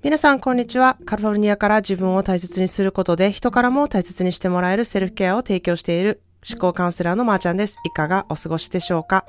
皆さん、こんにちは。カリフォルニアから自分を大切にすることで、人からも大切にしてもらえるセルフケアを提供している思考カウンセラーのまーちゃんです。いかがお過ごしでしょうか？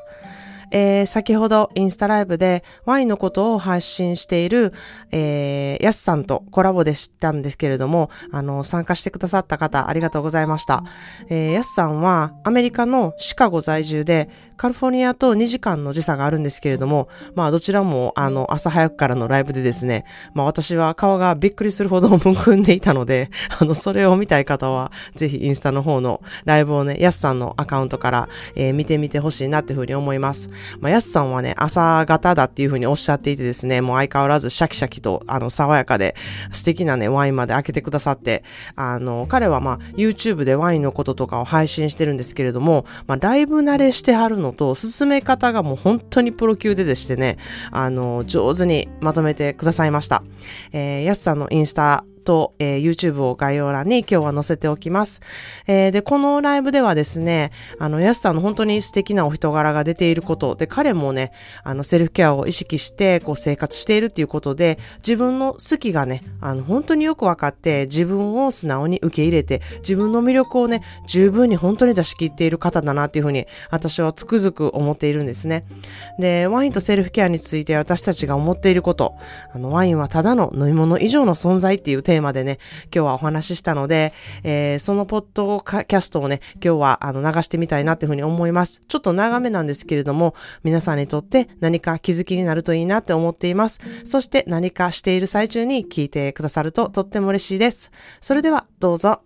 えー、先ほどインスタライブでワインのことを配信している、えー、ヤスさんとコラボで知ったんですけれども、あの、参加してくださった方、ありがとうございました。えー、ヤスさんはアメリカのシカゴ在住で、カリフォルニアと2時間の時差があるんですけれども、まあどちらもあの朝早くからのライブでですね、まあ私は顔がびっくりするほどむくんでいたので、あのそれを見たい方はぜひインスタの方のライブをね、ヤスさんのアカウントから、えー、見てみてほしいなっていうふうに思います。まあヤスさんはね、朝方だっていうふうにおっしゃっていてですね、もう相変わらずシャキシャキとあの爽やかで素敵なね、ワインまで開けてくださって、あの、彼はまあ YouTube でワインのこととかを配信してるんですけれども、まあライブ慣れしてはるののと、進め方がもう本当にプロ級ででしてね、あの、上手にまとめてくださいました。えー、やすさんのインスタと、えー、YouTube を概要欄に今日は載せておきます。えー、で、このライブではですね、あの、ヤスさんの本当に素敵なお人柄が出ていること、で、彼もね、あの、セルフケアを意識して、こう、生活しているっていうことで、自分の好きがね、あの、本当によくわかって、自分を素直に受け入れて、自分の魅力をね、十分に本当に出し切っている方だなっていうふうに、私はつくづく思っているんですね。で、ワインとセルフケアについて私たちが思っていること、あの、ワインはただの飲み物以上の存在っていうテーマでね、今日はお話ししたので、えー、そのポッドキャストをね、今日はあの流してみたいなというふうに思います。ちょっと長めなんですけれども、皆さんにとって何か気づきになるといいなって思っています。そして何かしている最中に聞いてくださるととっても嬉しいです。それではどうぞ。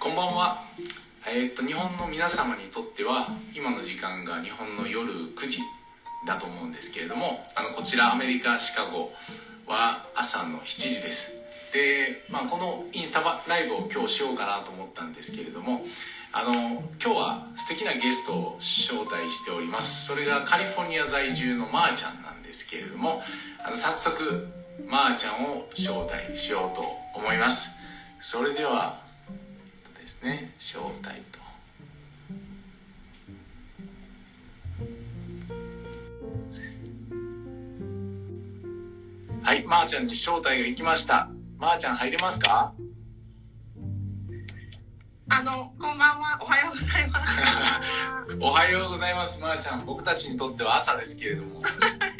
こんばんは。えー、っと日本の皆様にとっては今の時間が日本の夜9時だと思うんですけれどもあのこちらアメリカシカゴは朝の7時です。で、まあ、このインスタライブを今日しようかなと思ったんですけれどもあの今日は素敵なゲストを招待しております。それがカリフォルニア在住のまーちゃんなんですけれどもあの早速まーちゃんを招待しようと思います。それではですね招待とはいまー、ちゃんに招待が行きましたまー、あ、ちゃん入れますか？あの、こんばんは。おはようございます。おはようございます、まー、あ、ちゃん。僕たちにとっては朝ですけれども。そうで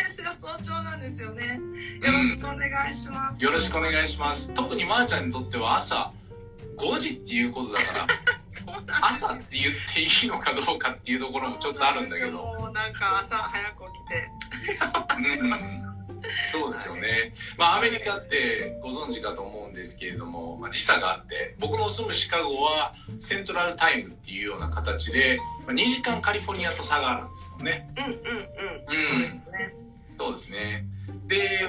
すよ。早朝なんですよね。よろしくお願いします。うん、よろしくお願いします。特にまー、あ、ちゃんにとっては朝5時っていうことだから。朝って言っていいのかどうかっていうところもちょっとあるんだけど。もうなんか朝早く起きて。うんそうですよね、まあ、アメリカってご存知かと思うんですけれども、まあ、時差があって僕の住むシカゴはセントラルタイムっていうような形で、まあ、2時間カリフォルニアと差があるんですよね。うんうんうん。うんそうですね。で、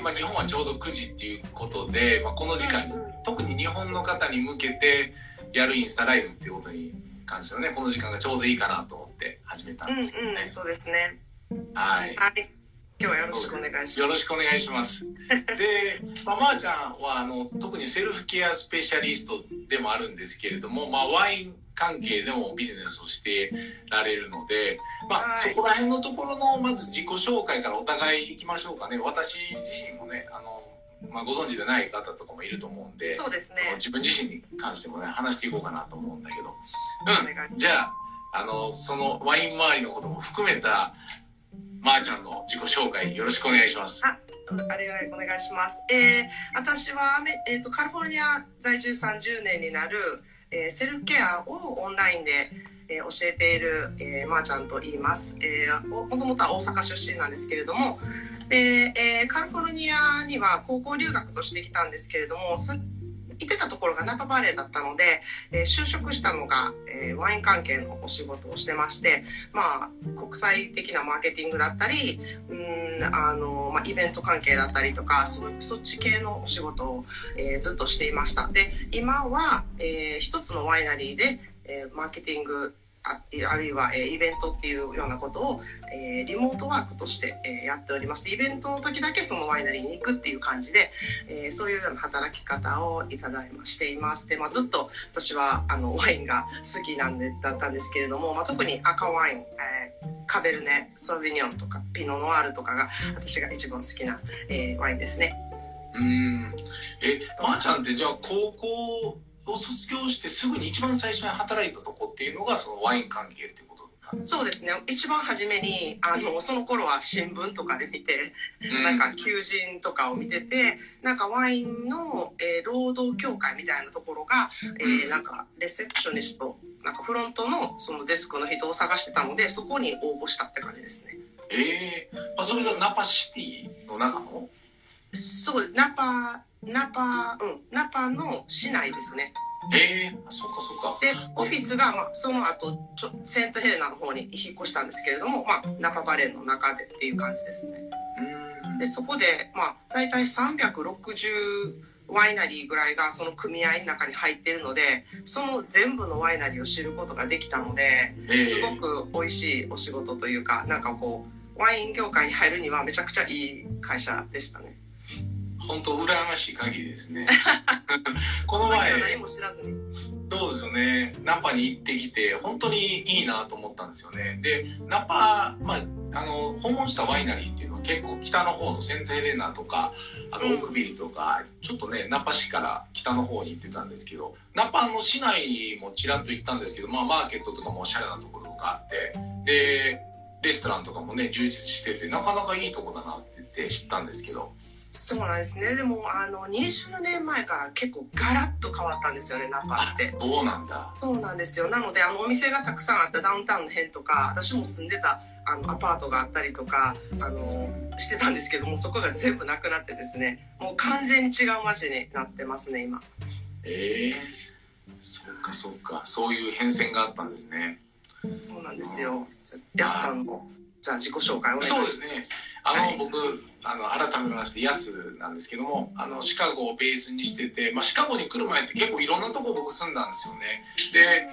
まあ、日本はちょうど9時っていうことで、まあ、この時間に、特に日本の方に向けてやるインスタライブっていうことに関してはねこの時間がちょうどいいかなと思って始めたんですけどね。うんうん、そうですね。はい。はい今日はよろしくお願いします。よろしくお願いします。で、まあ、まー、ちゃんはあの特にセルフケアスペシャリストでもあるんですけれども、まあ、ワイン関係でもビジネスをしてられるので、まあ、そこら辺のところのまず自己紹介からお互いいきましょうかね。私自身もね、あのまあ、ご存知でない方とかもいると思うんで、そうですね。自分自身に関してもね、話していこうかなと思うんだけど。うん。じゃあ、あの、そのワイン周りのことも含めた、まー、あ、ちゃんの自己紹介よろしくお願いします。あありがとうお願いします。えー、私は、えーと、カリフォルニア在住30年になる、えー、セルフケアをオンラインで、えー、教えている、えー、まー、あ、ちゃんと言います。えー、もともとは大阪出身なんですけれども、でえー、カリフォルニアには高校留学としてきたんですけれども、いてたところがナパバレーだったので、えー、就職したのが、えー、ワイン関係のお仕事をしてまして、まあ、国際的なマーケティングだったり、うんあのまあ、イベント関係だったりとか、そうそっち系のお仕事を、えー、ずっとしていました。で、今は、えー、一つのワイナリーで、えー、マーケティングああるいは、えーイベントっていうようなことを、えーリモートワークとして、えーやっております。イベントの時だけそのワイナリーに行くっていう感じで、えそういうような働き方をいただいましています。で、まあ、ずっと私はあのワインが好きなんでだったんですけれども、まあ、特に赤ワイン、えカベルネソービニョンとかピノノワールとかが私が一番好きな、えワインですね。うん。えまー、ちゃんってじゃあ高校を卒業してすぐに一番最初に働いたとこっていうのがそのワイン関係ってことそうですね。一番初めにあのその頃は新聞とかで見てうん。なんか求人とかを見ててなんかワインの、えー労働協会みたいなところが、えーなんかレセプショニストなんかフロントのそのデスクの人を探してたのでそこに応募したって感じですね。ええまあ、それがナパシティの中の？そうです。ナパナパうん。ナパの市内ですね。ええあそうかそうか。でオフィスが、まあ、その後ちょセントヘレナの方に引っ越したんですけれども、まあ、ナパバレーの中でっていう感じですね。うん。でそこで、まあ、大体360ワイナリーぐらいがその組合の中に入ってるのでその全部のワイナリーを知ることができたのでええ。すごく美味しいお仕事というかなんかこうワイン業界に入るにはめちゃくちゃいい会社でしたね。本当羨ましい限りですね。この前何も知らずに。そうですよね。ナパに行ってきて本当にいいなと思ったんですよね。でナパ、まあ、あの訪問したワイナリーっていうのは結構北の方のセントヘレナとかあのうん。オークビルとか、ちょっとねナパ市から北の方に行ってたんですけどナパの市内もちらっと行ったんですけど、まあ、マーケットとかもおしゃれなところがあってでレストランとかもね充実しててなかなかいいとこだなって言って知ったんですけどそうなんですね。でもあの20年前から結構ガラッと変わったんですよねナパあって。そうなんだ。そうなんですよ。なのであのお店がたくさんあったダウンタウンの辺とか私も住んでたあのアパートがあったりとかあのしてたんですけどもそこが全部なくなってですねもう完全に違う街になってますね今。ええそっかそっか。そういう変遷があったんですね。そうなんですよ。じゃあやすさんのじゃあ自己紹介お願いします。そうですね。あの、はい。僕、あの、改めまして、ヤスなんですけども、あの、シカゴをベースにしてて、まあ、シカゴに来る前って結構いろんなとこ僕住んだんですよね。で、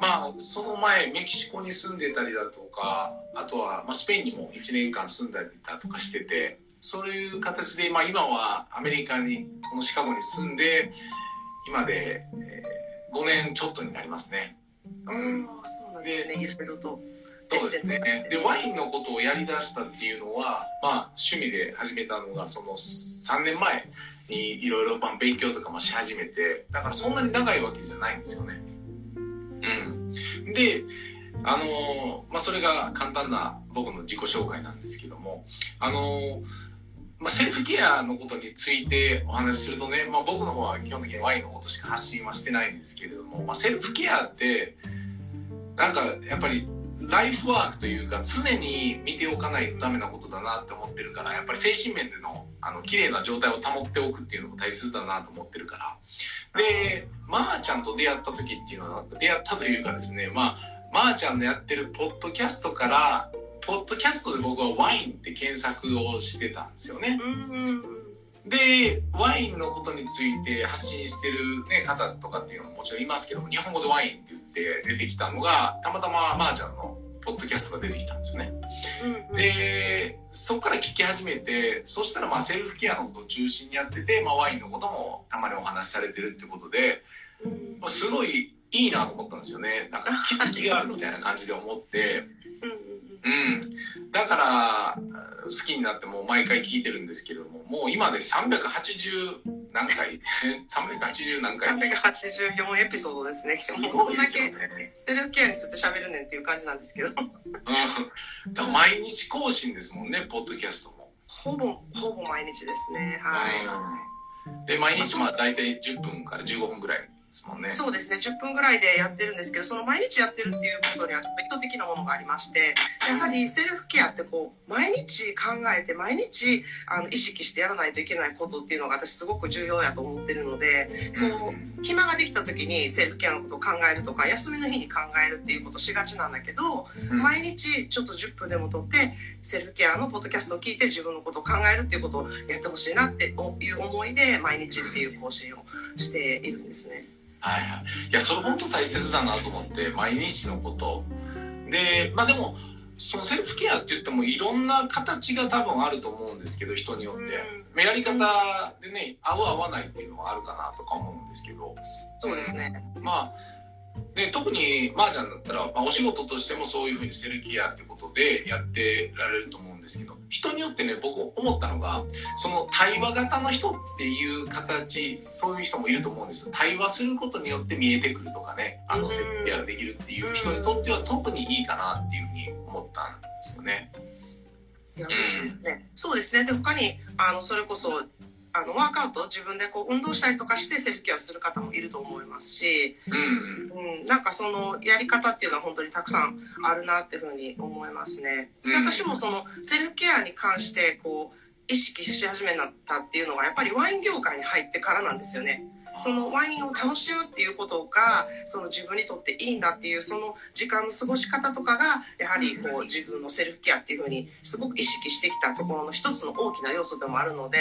まあ、その前、メキシコに住んでたりだとか、あとは、まあ、スペインにも1年間住んだりだとかしてて、そういう形で、まあ、今はアメリカに、このシカゴに住んで、今で、えー5年ちょっとになりますね。うん。そうなんですね。いろいろとそうですね。で、ワインのことをやりだしたっていうのは、まあ、趣味で始めたのが、その3年前にいろいろまあ勉強とかもし始めて、だからそんなに長いわけじゃないんですよね。うん。で、あのーまあ、それが簡単な僕の自己紹介なんですけども、あのーまあ、セルフケアのことについてお話しするとね、まあ、僕の方は基本的にワインのことしか発信はしてないんですけれども、まあ、セルフケアってなんかやっぱりライフワークというか常に見ておかないとダメなことだなって思ってるからやっぱり精神面でのあの綺麗な状態を保っておくっていうのも大切だなと思ってるから。でまー、ちゃんと出会った時っていうのは出会ったというかですねまあまー、ちゃんのやってるポッドキャストからポッドキャストで僕はワインって検索をしてたんですよね。うんでワインのことについて発信してる、ね、方とかっていうのももちろんいますけども日本語でワインって言って出てきたのがたまたままーちゃんのポッドキャストが出てきたんですよね。うんでそこから聞き始めてそしたらまあセルフケアのことを中心にやってて、まあ、ワインのこともたまにお話しされてるってことでうん。まあすごいいいなと思ったんですよね。なんか気づきがあるみたいな感じで思ってうん。だから好きになってもう毎回聞いてるんですけれどももう今で380何回380何回。384エピソードですね。すもうこんだけねセルフケアについて喋るねんっていう感じなんですけど。うん。だ毎日更新ですもんねポッドキャストも。ほぼほぼ毎日ですね。はい、うん。で毎日まあ大体10分から15分ぐらいですもんね。そうですね。10分ぐらいでやってるんですけどその毎日やってるっていうことにはちょっと意図的なものがありましてやはりセルフケアってこう毎日考えて毎日あの意識してやらないといけないことっていうのが私すごく重要やと思ってるのでこう暇ができた時にセルフケアのことを考えるとか休みの日に考えるっていうことしがちなんだけどうん。毎日ちょっと10分でもとってセルフケアのポッドキャストを聞いて自分のことを考えるっていうことをやってほしいなっていう思いで毎日っていう更新をしているんですね。はいはい。いや、それ本当大切だなと思って、毎日のこと。で、まあでも、そのセルフケアって言ってもいろんな形が多分あると思うんですけど、人によって。うん、やり方でね、合う合わないっていうのはあるかなとか思うんですけど。そうですね。まあ、で特にまーちゃんだったら、まあ、お仕事としてもそういうふうにセルケアってことでやってられると思うんですけど人によってね僕思ったのがその対話型の人っていう形そういう人もいると思うんですよ。対話することによって見えてくるとかねあのセルケアができるっていう人にとっては特にいいかなっていうふうに思ったんですよね。いや嬉しいですね、うん、そうですね。で他にあのそれこそあのワークアウト自分でこう運動したりとかしてセルフケアする方もいると思いますし、うん、うん、なんかそのやり方っていうのは本当にたくさんあるなっていうふうに思いますね。で私もそのセルフケアに関してこう意識し始めになったっていうのはやっぱりワイン業界に入ってからなんですよね。そのワインを楽しむっていうことがその自分にとっていいんだっていうその時間の過ごし方とかがやはりこう自分のセルフケアっていうふうにすごく意識してきたところの一つの大きな要素でもあるので、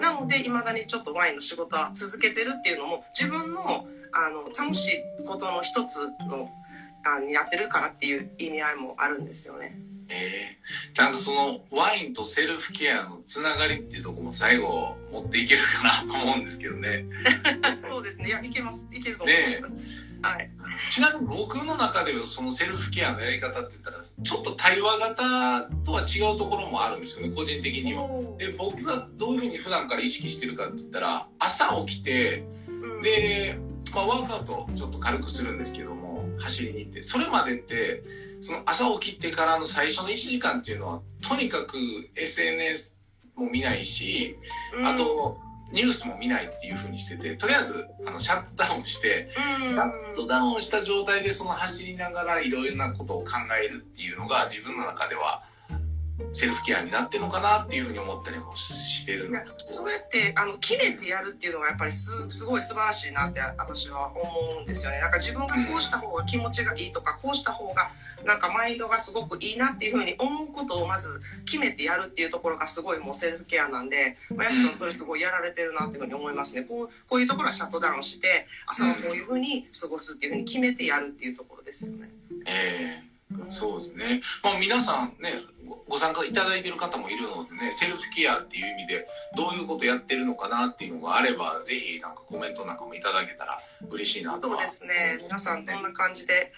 なのでいまだにちょっとワインの仕事は続けてるっていうのも自分のあの楽しいことの一つのあになってるからっていう意味合いもあるんですよね。ええー、なんかそのワインとセルフケアのつながりっていうとこも最後持っていけるかなと思うんですけどね。そうですね。いや、いけます。いけると思います。ね、はい。ちなみに僕の中ではそのセルフケアのやり方って言ったら、ちょっと対話型とは違うところもあるんですよね、個人的には。で、僕がどういうふうに普段から意識してるかって言ったら、朝起きて、で、まあ、ワークアウトちょっと軽くするんですけども、走りに行って、それまでって、その朝起きてからの最初の1時間っていうのはとにかく SNS も見ないし、あとニュースも見ないっていうふうにしててとりあえずあのシャットダウンして、シャットダウンした状態でその走りながらいろいろなことを考えるっていうのが自分の中ではセルフケアになってるのかなっていうふうに思ったりもしてるそうやってあの決めてやるっていうのがやっぱりすすごい素晴らしいなって私は思うんですよね。なんか自分がこうした方が気持ちがいいとか、こうした方がなんかマインドがすごくいいなっていうふうに思うことをまず決めてやるっていうところがすごいもうセルフケアなんで、まあ、やすさんそれすごいやられてるなっていうふうに思いますね。こうこういうところはシャットダウンして朝はこういうふうに過ごすっていうふうに決めてやるっていうところですよね。えー、そうですね、まあ、皆さんねご参加いただいてる方もいるのでね、セルフケアっていう意味でどういうことやってるのかなっていうのがあれば、ぜひなんかコメントなんかもいただけたら嬉しいなとそうですね。皆さんどんな感じで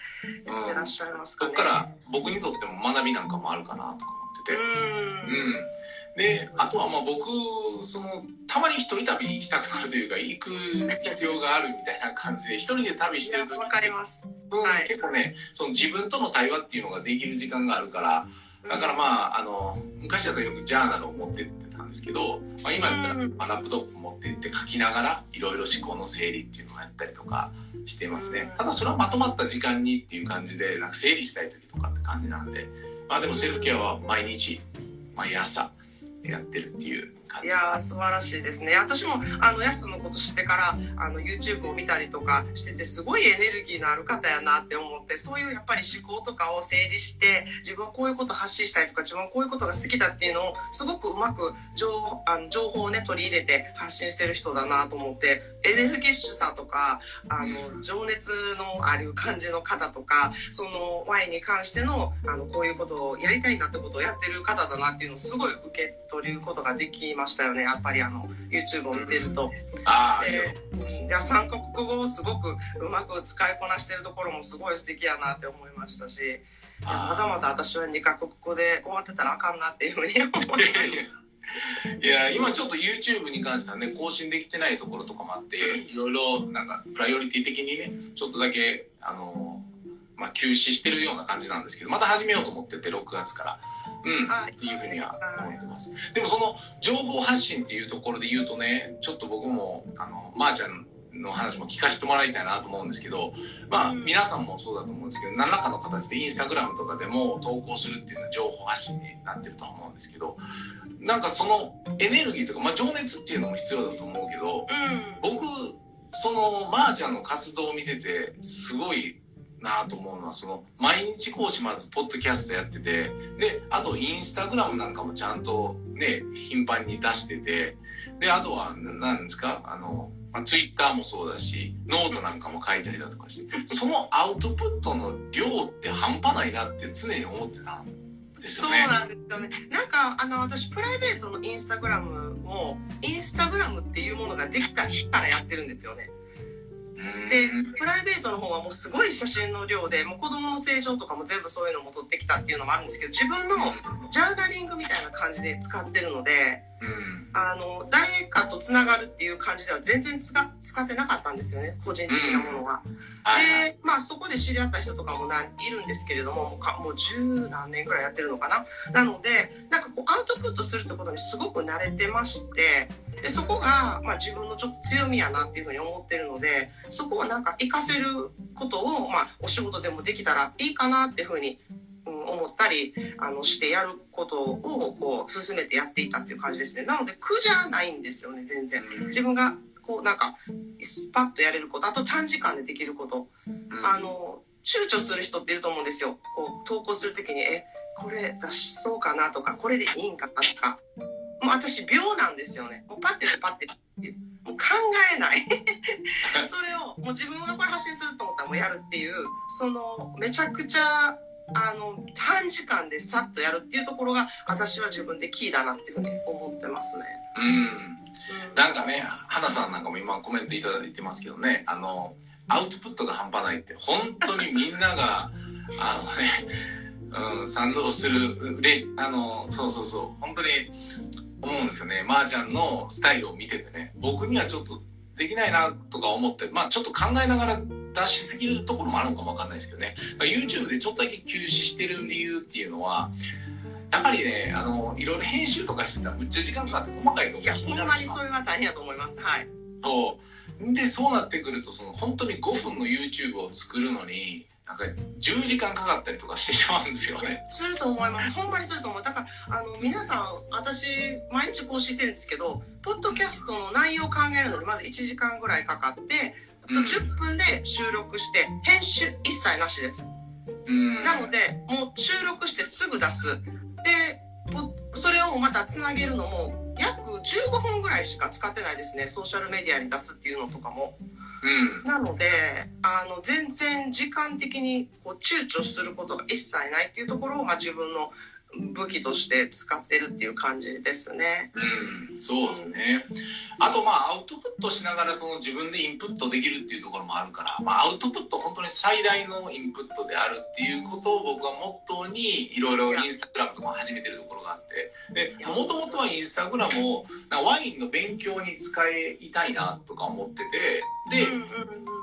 やってらっしゃいますか、ね、うん、そっから僕にとっても学びなんかもあるかなとか思ってて。うん。で、あとはまあ僕、その、たまに一人旅行きたくなるというか、行く必要があるみたいな感じで、一人で旅してるとわかります。うん、はい、結構ね、その自分との対話っていうのができる時間があるから、だからまあ、あの、昔だとよくジャーナルを持ってってたんですけど、まあ、今だったら、まあ、ラップトップ持って行って書きながら、いろいろ思考の整理っていうのをやったりとかしてますね。ただそれはまとまった時間にっていう感じで、なんか整理したい時とかって感じなんで、まあでもセルフケアは毎日、毎朝やってるっていう。いや素晴らしいですね。私もあのヤスのこと知ってからあの YouTube を見たりとかしててすごいエネルギーのある方やなって思ってそういうやっぱり思考とかを整理して自分はこういうこと発信したいとか自分はこういうことが好きだっていうのをすごくうまく情あの情報をね取り入れて発信してる人だなと思ってエネルギッシュさとかあの情熱のある感じの方とかそのワインに関してのあのこういうことをやりたいなってことをやってる方だなっていうのをすごい受け取ることができましたよねやっぱりあの YouTube を見てると。あでいや三国語をすごくうまく使いこなしてるところもすごい素敵やなって思いましたしまだまだ私は2カ国語で終わってたらあかんなっていうふうに思います。いや今ちょっと YouTube に関してはね更新できてないところとかもあっていろいろなんかプライオリティ的にねちょっとだけあのまあ休止してるような感じなんですけどまた始めようと思ってて6月から。うん、っていうふうには思ってます。でもその情報発信っていうところで言うとね、ちょっと僕も、あの、まー、あ、ちゃんの話も聞かせてもらいたいなと思うんですけど、まあ、皆さんもそうだと思うんですけど、何らかの形でインスタグラムとかでも投稿するっていうのは情報発信になってると思うんですけど、なんかそのエネルギーとか、まあ、情熱っていうのも必要だと思うけど、僕、その、まー、ちゃんの活動を見てて、すごいなと思うのはその毎日講師まずポッドキャストやっててであとインスタグラムなんかもちゃんとね頻繁に出しててで、あとは、何ですかあの、まあ、ツイッターもそうだし、ノートなんかも書いたりだとかして、そのアウトプットの量って半端ないなって常に思ってたんですそう。なんですよね。なんか、あの、私、プライベートのインスタグラムも、インスタグラムっていうものができた日からやってるんですよね。うんで、プライベートの方はもうすごい写真の量で、もう子供の成長とかも全部そういうのも撮ってきたっていうのもあるんですけど、自分のジャーナリングみたいな感じで使ってるので、うん。あの、誰かと繋がるっていう感じでは全然使使ってなかったんですよね、個人的なものは。はいはい。で、まあそこで知り合った人とかもないるんですけれども、もうかもう十何年ぐらいやってるのかな。なので、なんかこうアウトプットするってことにすごく慣れてまして、で、そこが、まあ自分のちょっと強みやなっていうふうに思ってるので、そこをなんか活かせることを、まあお仕事でもできたらいいかなっていうふうに、うん、思ったり、あの、してやることを、こう、進めてやっていたっていう感じですね。なので苦じゃないんですよね、全然。うん自分が、こう、なんか、スパッとやれること、あと短時間でできること。うんあの躊躇する人っていると思うんですよ。こう投稿するときにえこれ出しそうかなとかこれでいいんかなとか。もう私秒なんですよね。もうパッてパッてもう考えない。それをもう自分がこれ発信すると思ったらもうやるっていうそのめちゃくちゃあの短時間でさっとやるっていうところが私は自分でキーだなっていうふうに思ってますね。うん。なんかね、花さんなんかも今コメントいただいてますけどね、あの、アウトプットが半端ないって、本当にみんなが、あのね、うん、賛同する、れあの、そうそうそう、本当に思うんですよね。麻雀のスタイルを見ててね、僕にはちょっとできないなとか思って、まあちょっと考えながら出しすぎるところもあるのかもわかんないですけどね。まあ YouTube でちょっとだけ休止してる理由っていうのは、やっぱりね、あの、いろいろ編集とかしてたらむっちゃ時間かかって細かいとこいやほんまにそれは大変だと思います。はい。そう。で、そうなってくると、その本当に5分の YouTube を作るのに、なんか10時間かかったりとかしてしまうんですよね。すると思います。ほんまにすると思う。だから、あの、皆さん、私、毎日更新してるんですけど、ポッドキャストの内容を考えるのに、まず1時間ぐらいかかって、あとうん10分で収録して、編集一切なしです。うん。なので、もう収録してすぐ出す。で、ポそれをまたつなげるのも、約15分ぐらいしか使ってないですね。ソーシャルメディアに出すっていうのとかも。うん。なので、あの、全然時間的にこう躊躇することが一切ないっていうところを、まあ、自分の武器として使ってるっていう感じですね。うん、そうですね。あと、まあ、アウトプットしながら、その自分でインプットできるっていうところもあるから、まあ、アウトプット本当に最大のインプットであるっていうことを僕はモットーに、いろいろインスタグラムとかも始めてるところがあって、で、もともとはインスタグラムを、ワインの勉強に使いたいなとか思ってて、で、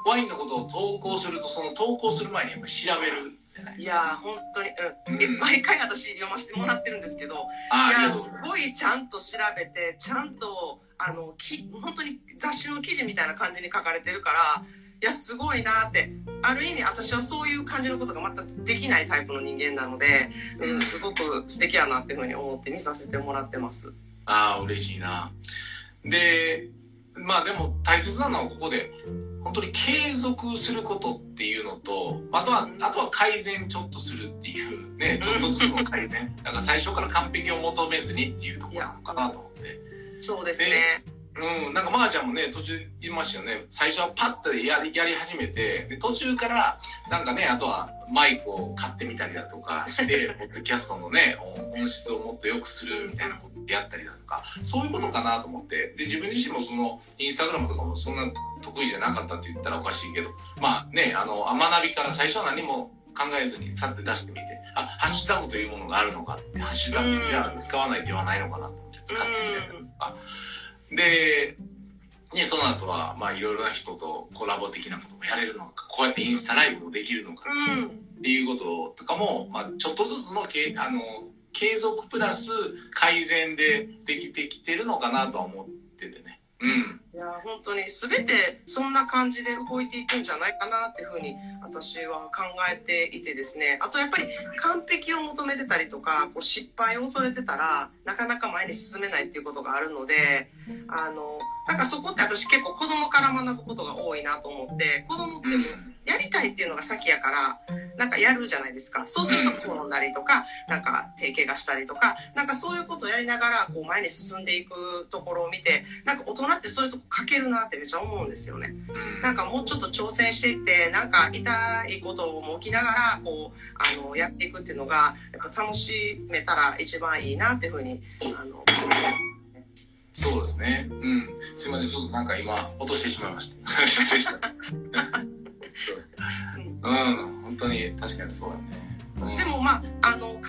ワインのことを投稿すると、その投稿する前にやっぱ調べるいいやー本当に、うん。毎回私読ませてもらってるんですけど、いやすございちゃんと調べてちゃんとあのき本当に雑誌の記事みたいな感じに書かれてるからいやすごいなって。ある意味私はそういう感じのことがまたできないタイプの人間なので、うん、すごく素敵やなっていうふうに思って見させてもらってます。ああ、嬉しいな。で、まあでも大切なのはここで、本当に継続することっていうのと、あとは、あとは改善ちょっとするっていうね、ちょっとずつの改善。だから最初から完璧を求めずにっていうところなのかなと思って。そうですね。うん、なんかまーちゃんもね、途中言いましたよね。最初はパッとやりやり始めて、で途中から、なんかね、あとはマイクを買ってみたりだとかして、ポッドキャストのね、音質をもっと良くするみたいなことやったりだとか、そういうことかなと思って、で、自分自身もその、インスタグラムとかもそんな得意じゃなかったって言ったらおかしいけど、まあね、あの、学びから最初は何も考えずにさって出してみて、あ、ハッシュタグというものがあるのかって、ハッシュタグじゃあ使わない手はないのかなと思って使ってみたりだとか、で、ね、その後は、まあ、いろいろな人とコラボ的なこともやれるのか、こうやってインスタライブもできるのか。っていうこととかも、まあ、ちょっとずつのけあの継続プラス改善でできてきてるのかなとは思っててね。うん。いや本当に全てそんな感じで動いていくんじゃないかなっていうふうに私は考えていてですねあとやっぱり完璧を求めてたりとかこう失敗を恐れてたらなかなか前に進めないっていうことがあるのであのなんかそこって私結構子供から学ぶことが多いなと思って子供ってもやりたいっていうのが先やからなんかやるじゃないですかそうすると転んだりとかなんか手怪我したりとかなんかそういうことをやりながらこう前に進んでいくところを見てなんか大人ってそういうとこ書けるなってめっちゃ思うんですよね。なんかもうちょっと挑戦していってなんか痛いことも起きながらこうあのやっていくっていうのがやっぱ楽しめたら一番いいなっていうふうにあのそうですね。うん。すいません、ちょっとなんか今、落としてしまいました。失礼しました。うん、本当に確かにそうだね。でもまああの考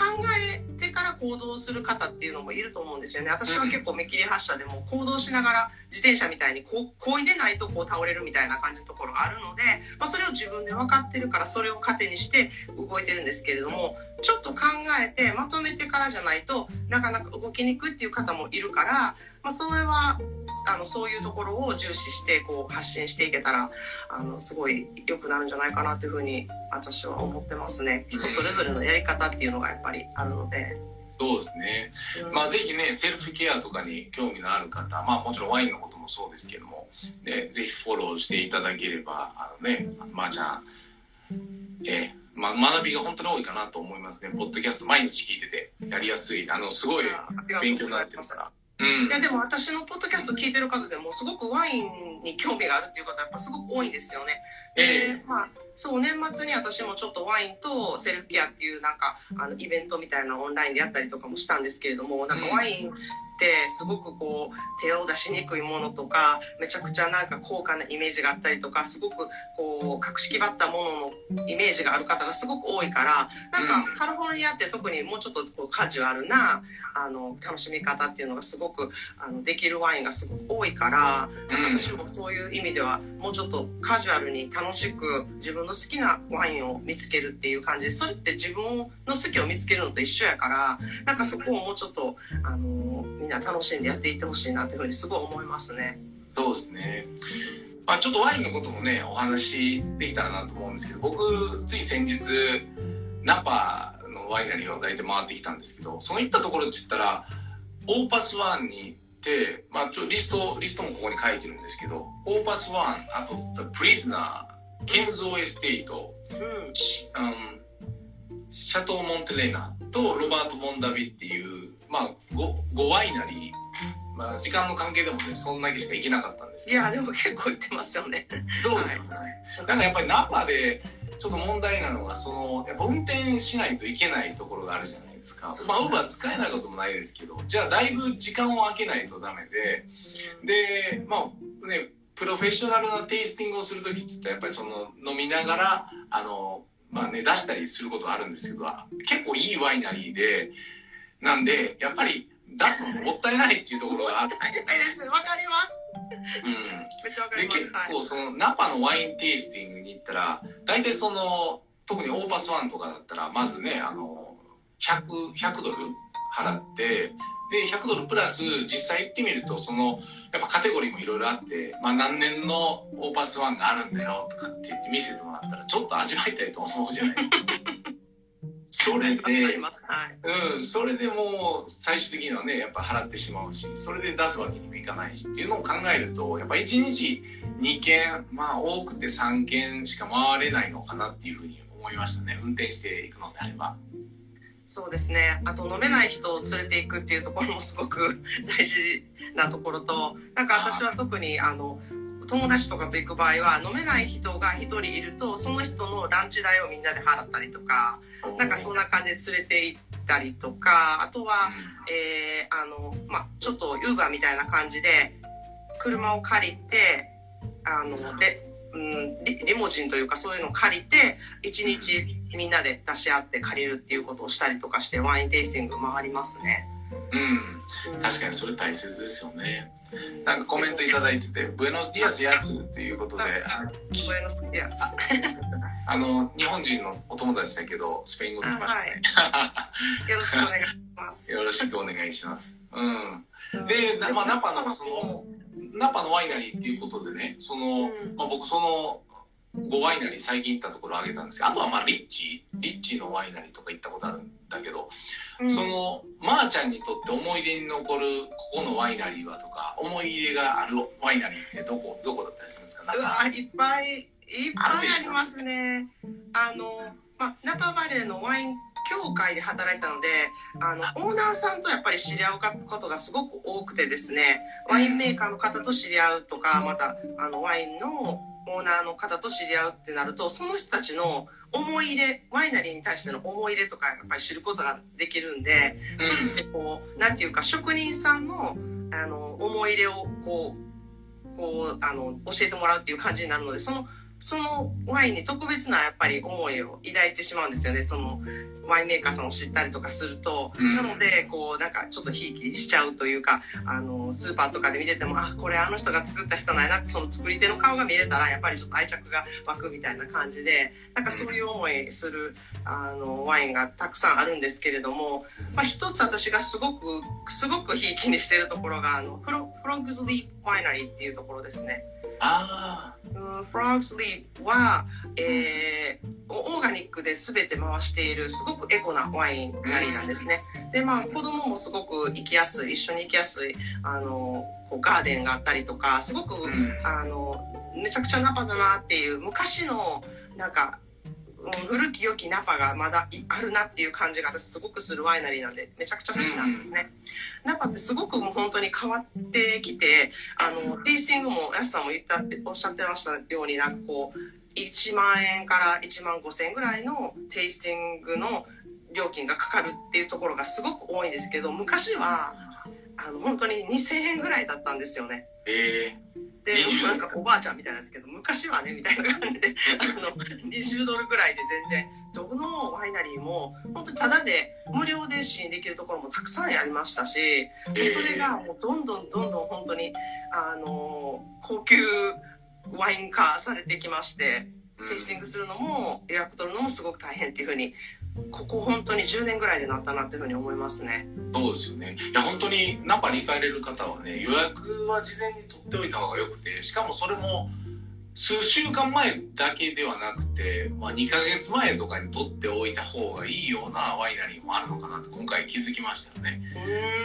えてから行動する方っていうのもいると思うんですよね。私は結構見切り発車でも行動しながら自転車みたいにここいでないとこう倒れるみたいな感じのところがあるので、まあ、それを自分で分かってるからそれを糧にして動いてるんですけれどもちょっと考えてまとめてからじゃないとなかなか動きにくいっていう方もいるから、まあ、それはあのそういうところを重視してこう発信していけたらあのすごい良くなるんじゃないかなというふうに私は思ってますね。人それぞれのやり方っていうのがやっぱりあるので。そうですね。まあぜひね、セルフケアとかに興味のある方、まあもちろんワインのこともそうですけども、ね、ぜひフォローしていただければ、あのね、まー、あ、ちゃん、えー、まあ、学びが本当に多いかなと思いますね。ポッドキャスト毎日聞いてて、やりやすい、あの、すごい勉強になってるから。うん、いやでも私のポッドキャスト聞いてる方でもすごくワインに興味があるっていう方やっぱすごく多いんですよね。えー、まあそう年末に私もちょっとワインとセルフケアっていうなんかあのイベントみたいなオンラインでやったりとかもしたんですけれどもなんかワインってすごくこう手を出しにくいものとかめちゃくちゃなんか高価なイメージがあったりとかすごくこう格式ばったもののイメージがある方がすごく多いからなんかカリフォルニアって特にもうちょっとこうカジュアルなあの楽しみ方っていうのがすごくあのできるワインがすごく多いから、私もそういう意味ではもうちょっとカジュアルに楽しく自分の好きなワインを見つけるっていう感じでそれって自分の好きを見つけるのと一緒やからなんかそこをもうちょっとあのみんな楽しんでやっていってほしいなっていうふうにすごい思いますね。そうですねまあ、ちょっとワインのこともねお話できたらなと思うんですけど僕つい先日ナパのワイナリーを大体回ってきたんですけどその行ったところって言ったらオーパスワンに行って、まあ、ちょリストリストもここに書いてるんですけどオーパスワンあとプリズナーケンズオエステイト、うん、シャトー・モンテレーナとロバート・モンダビっていう、まあ、5, 5ワイナリーまあ、時間の関係でもねそんだけしか行けなかったんですいやでも結構行ってますよね。そうですよね、はい、なんかやっぱりナパでちょっと問題なのがそのやっぱ運転しないといけないところがあるじゃないですか。まあウーバー使えないこともないですけどじゃあだいぶ時間を空けないとダメで、でまあねプロフェッショナルなテイスティングをする時ってやっぱりその飲みながらあのまあね出したりすることがあるんですけど結構いいワイナリーでなんでやっぱり出すのもったいないっていうところがあって。わかります。うん。めっちゃわかります。結構そのナパのワインテイスティングに行ったら、大体その、特にオーパスワンとかだったら、まずね、あの、100、100ドル払って、で、100ドルプラス実際行ってみると、その、やっぱカテゴリーもいろいろあって、まあ何年のオーパスワンがあるんだよとかって言って見せてもらったら、ちょっと味わいたいと思うじゃないですか。それで、うん、それでもう最終的にはねやっぱ払ってしまうしそれで出すわけにもいかないしっていうのを考えるとやっぱ1日2件まあ多くて3件しか回れないのかなっていうふうに思いましたね。運転していくのであれば。そうですね。あと飲めない人を連れていくっていうところもすごく大事なところとなんか私は特にあの友達とかと行く場合は飲めない人が1人いるとその人のランチ代をみんなで払ったりとかなんかそんな感じで連れて行ったりとかあとは、えー、あのまあ、ちょっとウーバーみたいな感じで車を借りてあので、うん、リリモジンというかそういうのを借りて1日みんなで出し合って借りるっていうことをしたりとかしてワインテイスティング回りますね。うん、確かにそれ大切ですよね。なんかコメントいただいてて、ブエノスディアスやすっていうことで、ブBuenos días。あの、日本人のお友達だけど、スペイン語できましたね。よろしくお願いします。よろしくお願いします。うん。で、まあ、ナパのその、ナパのワイナリーっていうことでね、その、うんまあ、僕その、5ワイナリー最近行ったところあげたんですけど、あとはまあリッチ、リッチのワイナリーとか行ったことあるんだけど、うん。その、まー、ちゃんにとって思い出に残るここのワイナリーはとか、思い入れがあるワイナリーってどこ、どこだったりするんですか？うわいっぱいいっぱいありますね。あの、まあ、ナパバレーのワイン協会で働いたので、あの、オーナーさんとやっぱり知り合うことがすごく多くてですね、ワインメーカーの方と知り合うとか、また、あの、ワインのオーナーの方と知り合うってなると、その人たちの思い入れ、ワイナリーに対しての思い入れとかやっぱり知ることができるんで、それってこう、なんていうか、職人さんの、あの、思い入れをこう、こう、あの、教えてもらうっていう感じになるので、その、そのワインに特別なやっぱり思いを抱いてしまうんですよね。そのワインメーカーさんを知ったりとかすると。うんなので、こう、なんかちょっとひいきしちゃうというか、あの、スーパーとかで見てても、あ、これあの人が作った人なんやなって、その作り手の顔が見れたら、やっぱりちょっと愛着が湧くみたいな感じで、なんかそういう思いする、あの、ワインがたくさんあるんですけれども、まあ一つ私がすごく、すごくひいきにしてるところが、あの、フロフロッグズリーワイナリーっていうところですね。あうんフログスリーは、えーオーガニックで全て回しているすごくエコなワインなりなんですね。でまあ子供もすごく行きやすい一緒に行きやすいあのこうガーデンがあったりとかすごく、あ、のめちゃくちゃナパだなっていう昔のなんかうん古き良きナパがまだいあるなっていう感じが私すごくするワイナリーなんでめちゃくちゃ好きなんですね。ナパってすごくもう本当に変わってきてあのテイスティングも安さんも言ったっておっしゃってましたようになんかこう1万円から1万5千円ぐらいのテイスティングの料金がかかるっていうところがすごく多いんですけど昔はあの本当に2000円ぐらいだったんですよね。えで20なんかおばあちゃんみたいなんですけど昔はねみたいな感じで あの20ドルぐらいで全然。どのワイナリーも本当にタダで無料で試飲できるところもたくさんありましたしでそれがもうどんどんどんどん本当にあの高級ワイン化されてきましてテイスティングするのも予約取るのもすごく大変っていうふうにここ本当に10年ぐらいでなったなっていうふうに思いますね。そうですよね。いや、本当にナパに行かれる方はね、予約は事前に取っておいた方がよくて、しかもそれも数週間前だけではなくて、まあ、2ヶ月前とかに取っておいた方がいいようなワイナリーもあるのかなと今回気づきましたよね。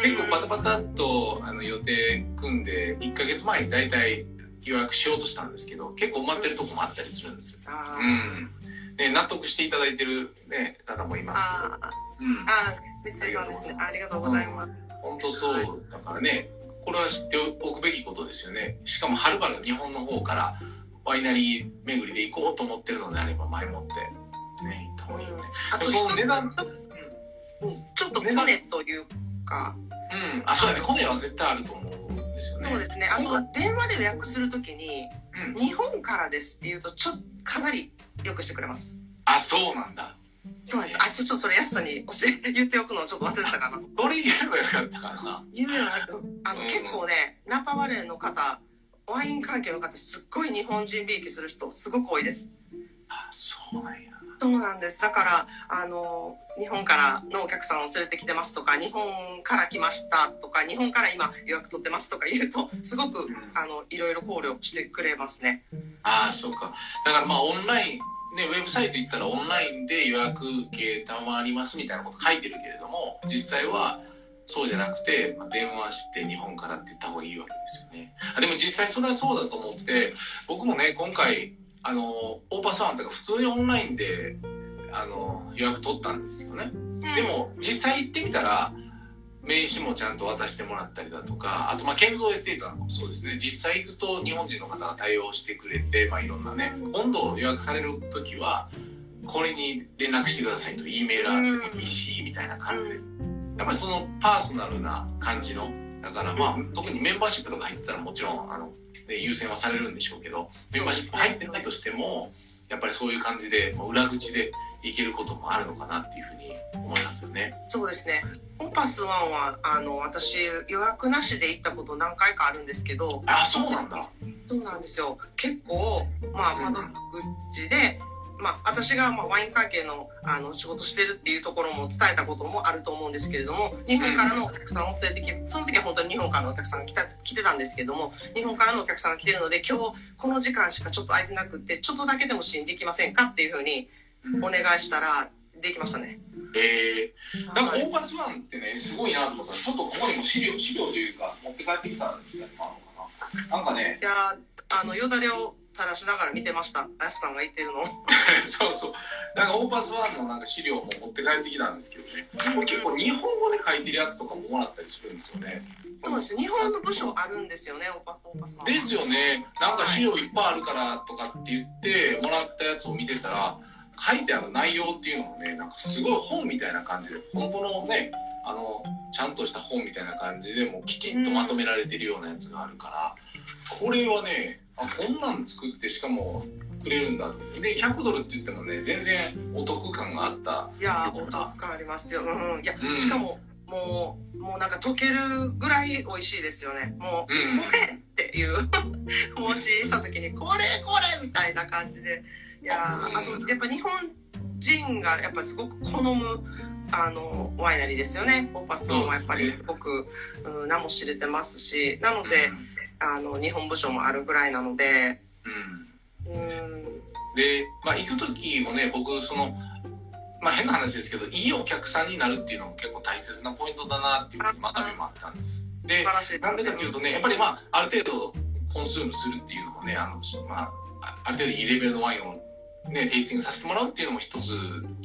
結構バタバタっとあの予定組んで1ヶ月前に大体予約しようとしたんですけど、結構埋まってるとこもあったりするんですうん。ね、納得していただいてる、ね、方もいますあけど。うん。あ三井さんですねありがとうございます。本当そうだからね、これは知っておくべきことですよね。しかもはるばる日本の方からワイナリー巡りで行こうと思ってるのであれば前もってね、行った方がいいよね。あとその値段うんちょっとコネというか、うん、あ、そうだね。コネは絶対あると思うんですよね。そうですね。あと電話で予約するときにうん。日本からですって言うとちょっとかなりよくしてくれます。あ、そうなんだ。そうです。あ、ちょっとそれ安さんに教え言っておくのをちょっと忘れてたかな。それ言えばよかったかな。言うようなあの、うん結構ねナパバレーの方ワイン関係の方すっごい日本人びいきする人すごく多いです。あ、そうなんや。そうなんです。だから、あの、日本からのお客さんを連れてきてますとか、日本から来ましたとか、日本から今予約取ってますとか言うと、すごくうん、あの、いろいろ考慮してくれますね。ああ、そうか。だからまあオンライン、ね、ウェブサイト行ったらオンラインで予約系賜りますみたいなこと書いてるけれども、実際はそうじゃなくて、まあ、電話して日本からって言った方がいいわけですよね。あでも実際それはそうだと思って、僕もね、今回、あの、 Opus One が普通にオンラインで、あの、予約取ったんですよね。でも実際行ってみたら名刺もちゃんと渡してもらったりだとかあとまあ Kenzo Estate なんかもそうですね。実際行くと日本人の方が対応してくれて、まあ、いろんなね今度予約される時はこれに連絡してくださいと E メールあってもいいしみたいな感じで。やっぱりそのパーソナルな感じの。だからまあ特にメンバーシップとか入ったらもちろんあの、ね、優先はされるんでしょうけどメンバーシップ入ってないとしてもやっぱりそういう感じでもう裏口でいけることもあるのかなっていうふうに思いますよね。そうですね。コンパスワンは、あの、私、予約なしで行ったこと何回かあるんですけど、あ、そうなんだ。そうなんですよ。結構、まあ、うん窓口でまあ、私がまあワイン関係のあの仕事してるっていうところも伝えたこともあると思うんですけれども日本からのお客さんを連れてきその時は本当に日本からのお客さんが来た来てたんですけども日本からのお客さんが来てるので今日この時間しかちょっと空いてなくってちょっとだけでも支援できませんかっていうふうにお願いしたらできましたね。えー、なんかオーパスワンってねすごいなと思った。らちょっとここにも資料資料というか持って帰ってきたやつもあるのか？ななんかね。いやあのよだれを垂らしながら見てました。あやすさんが言ってるの。そうそう。なんかオーパスワンのなんか資料も持って帰ってきたんですけどね。これ結構日本語で書いてるやつとかももらったりするんですよね。そうです日本の部署あるんですよねオーパオーパスワンですよね。なんか資料いっぱいあるからとかって言ってもらったやつを見てたら書いてある内容っていうのもねなんかすごい本みたいな感じで本当のねあのちゃんとした本みたいな感じでもうきちんとまとめられてるようなやつがあるから、これはねあこんなん作ってしかもくれるんだで100ドルって言ってもね全然お得感があった。いやお得感ありますよ、うん、いや、うん。しかももうもうなんか溶けるぐらい美味しいですよね。もう、うん。これっていう。申しした時にこれこれみたいな感じで。いやうん。あとやっぱ日本人がやっぱすごく好むあのワイナリーですよね。オーパスさんはやっぱりすごく、うん、名も知れてますし。なので、あの日本部署もあるぐらいなので。うん、うんうんで、まあ、行く時もね僕その、まあ、変な話ですけどいいお客さんになるっていうのも結構大切なポイントだなっていうふうに学びもあったんです。素でなんでかっていうとねやっぱりまあある程度コンスームするっていうのもねあの、まあ、あある程度いいレベルのワインを、ね、テイスティングさせてもらうっていうのも一つ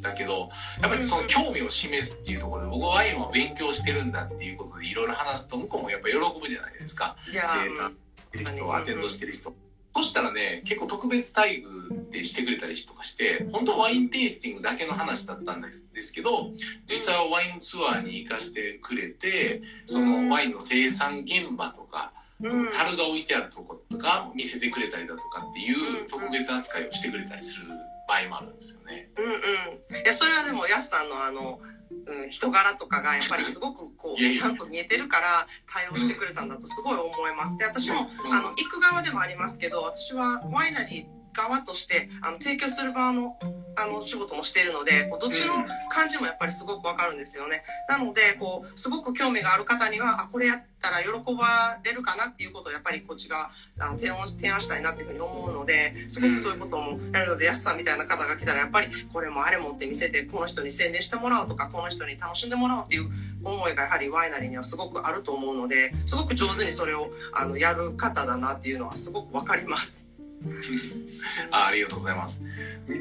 だけどやっぱりその興味を示すっていうところで僕はワインを勉強してるんだっていうことでいろいろ話すと向こうもやっぱ喜ぶじゃないですか。生産してる人アテンドしてる人。そしたらね結構特別待遇でしてくれたりとかして本当はワインテイスティングだけの話だったんですですけど実際はワインツアーに行かせてくれてそのワインの生産現場とか樽が置いてあるとことか見せてくれたりだとかっていう特別扱いをしてくれたりする場合もあるんですよね。うんうん、いやそれはでもやすさんのあの、うん、人柄とかがやっぱりすごくこうやちゃんと見えてるから対応してくれたんだとすごい思います。で私もうん。あの行く側でもありますけど私はワイナリー側としてあの提供する側のあの仕事もしているのでこうどっちの感じもやっぱりすごくわかるんですよね。なのでこうすごく興味がある方にはあこれやったら喜ばれるかなっていうことをやっぱりこっちがあの提案提案したいなっていうふうに思うのですごくそういうこともやるので、やすさんみたいな方が来たらやっぱりこれもあれもって見せてこの人に宣伝してもらおうとかこの人に楽しんでもらおうっていう思いがやはりワイナリーにはすごくあると思うのですごく上手にそれをあのやる方だなっていうのはすごくわかります。あありがとうございます。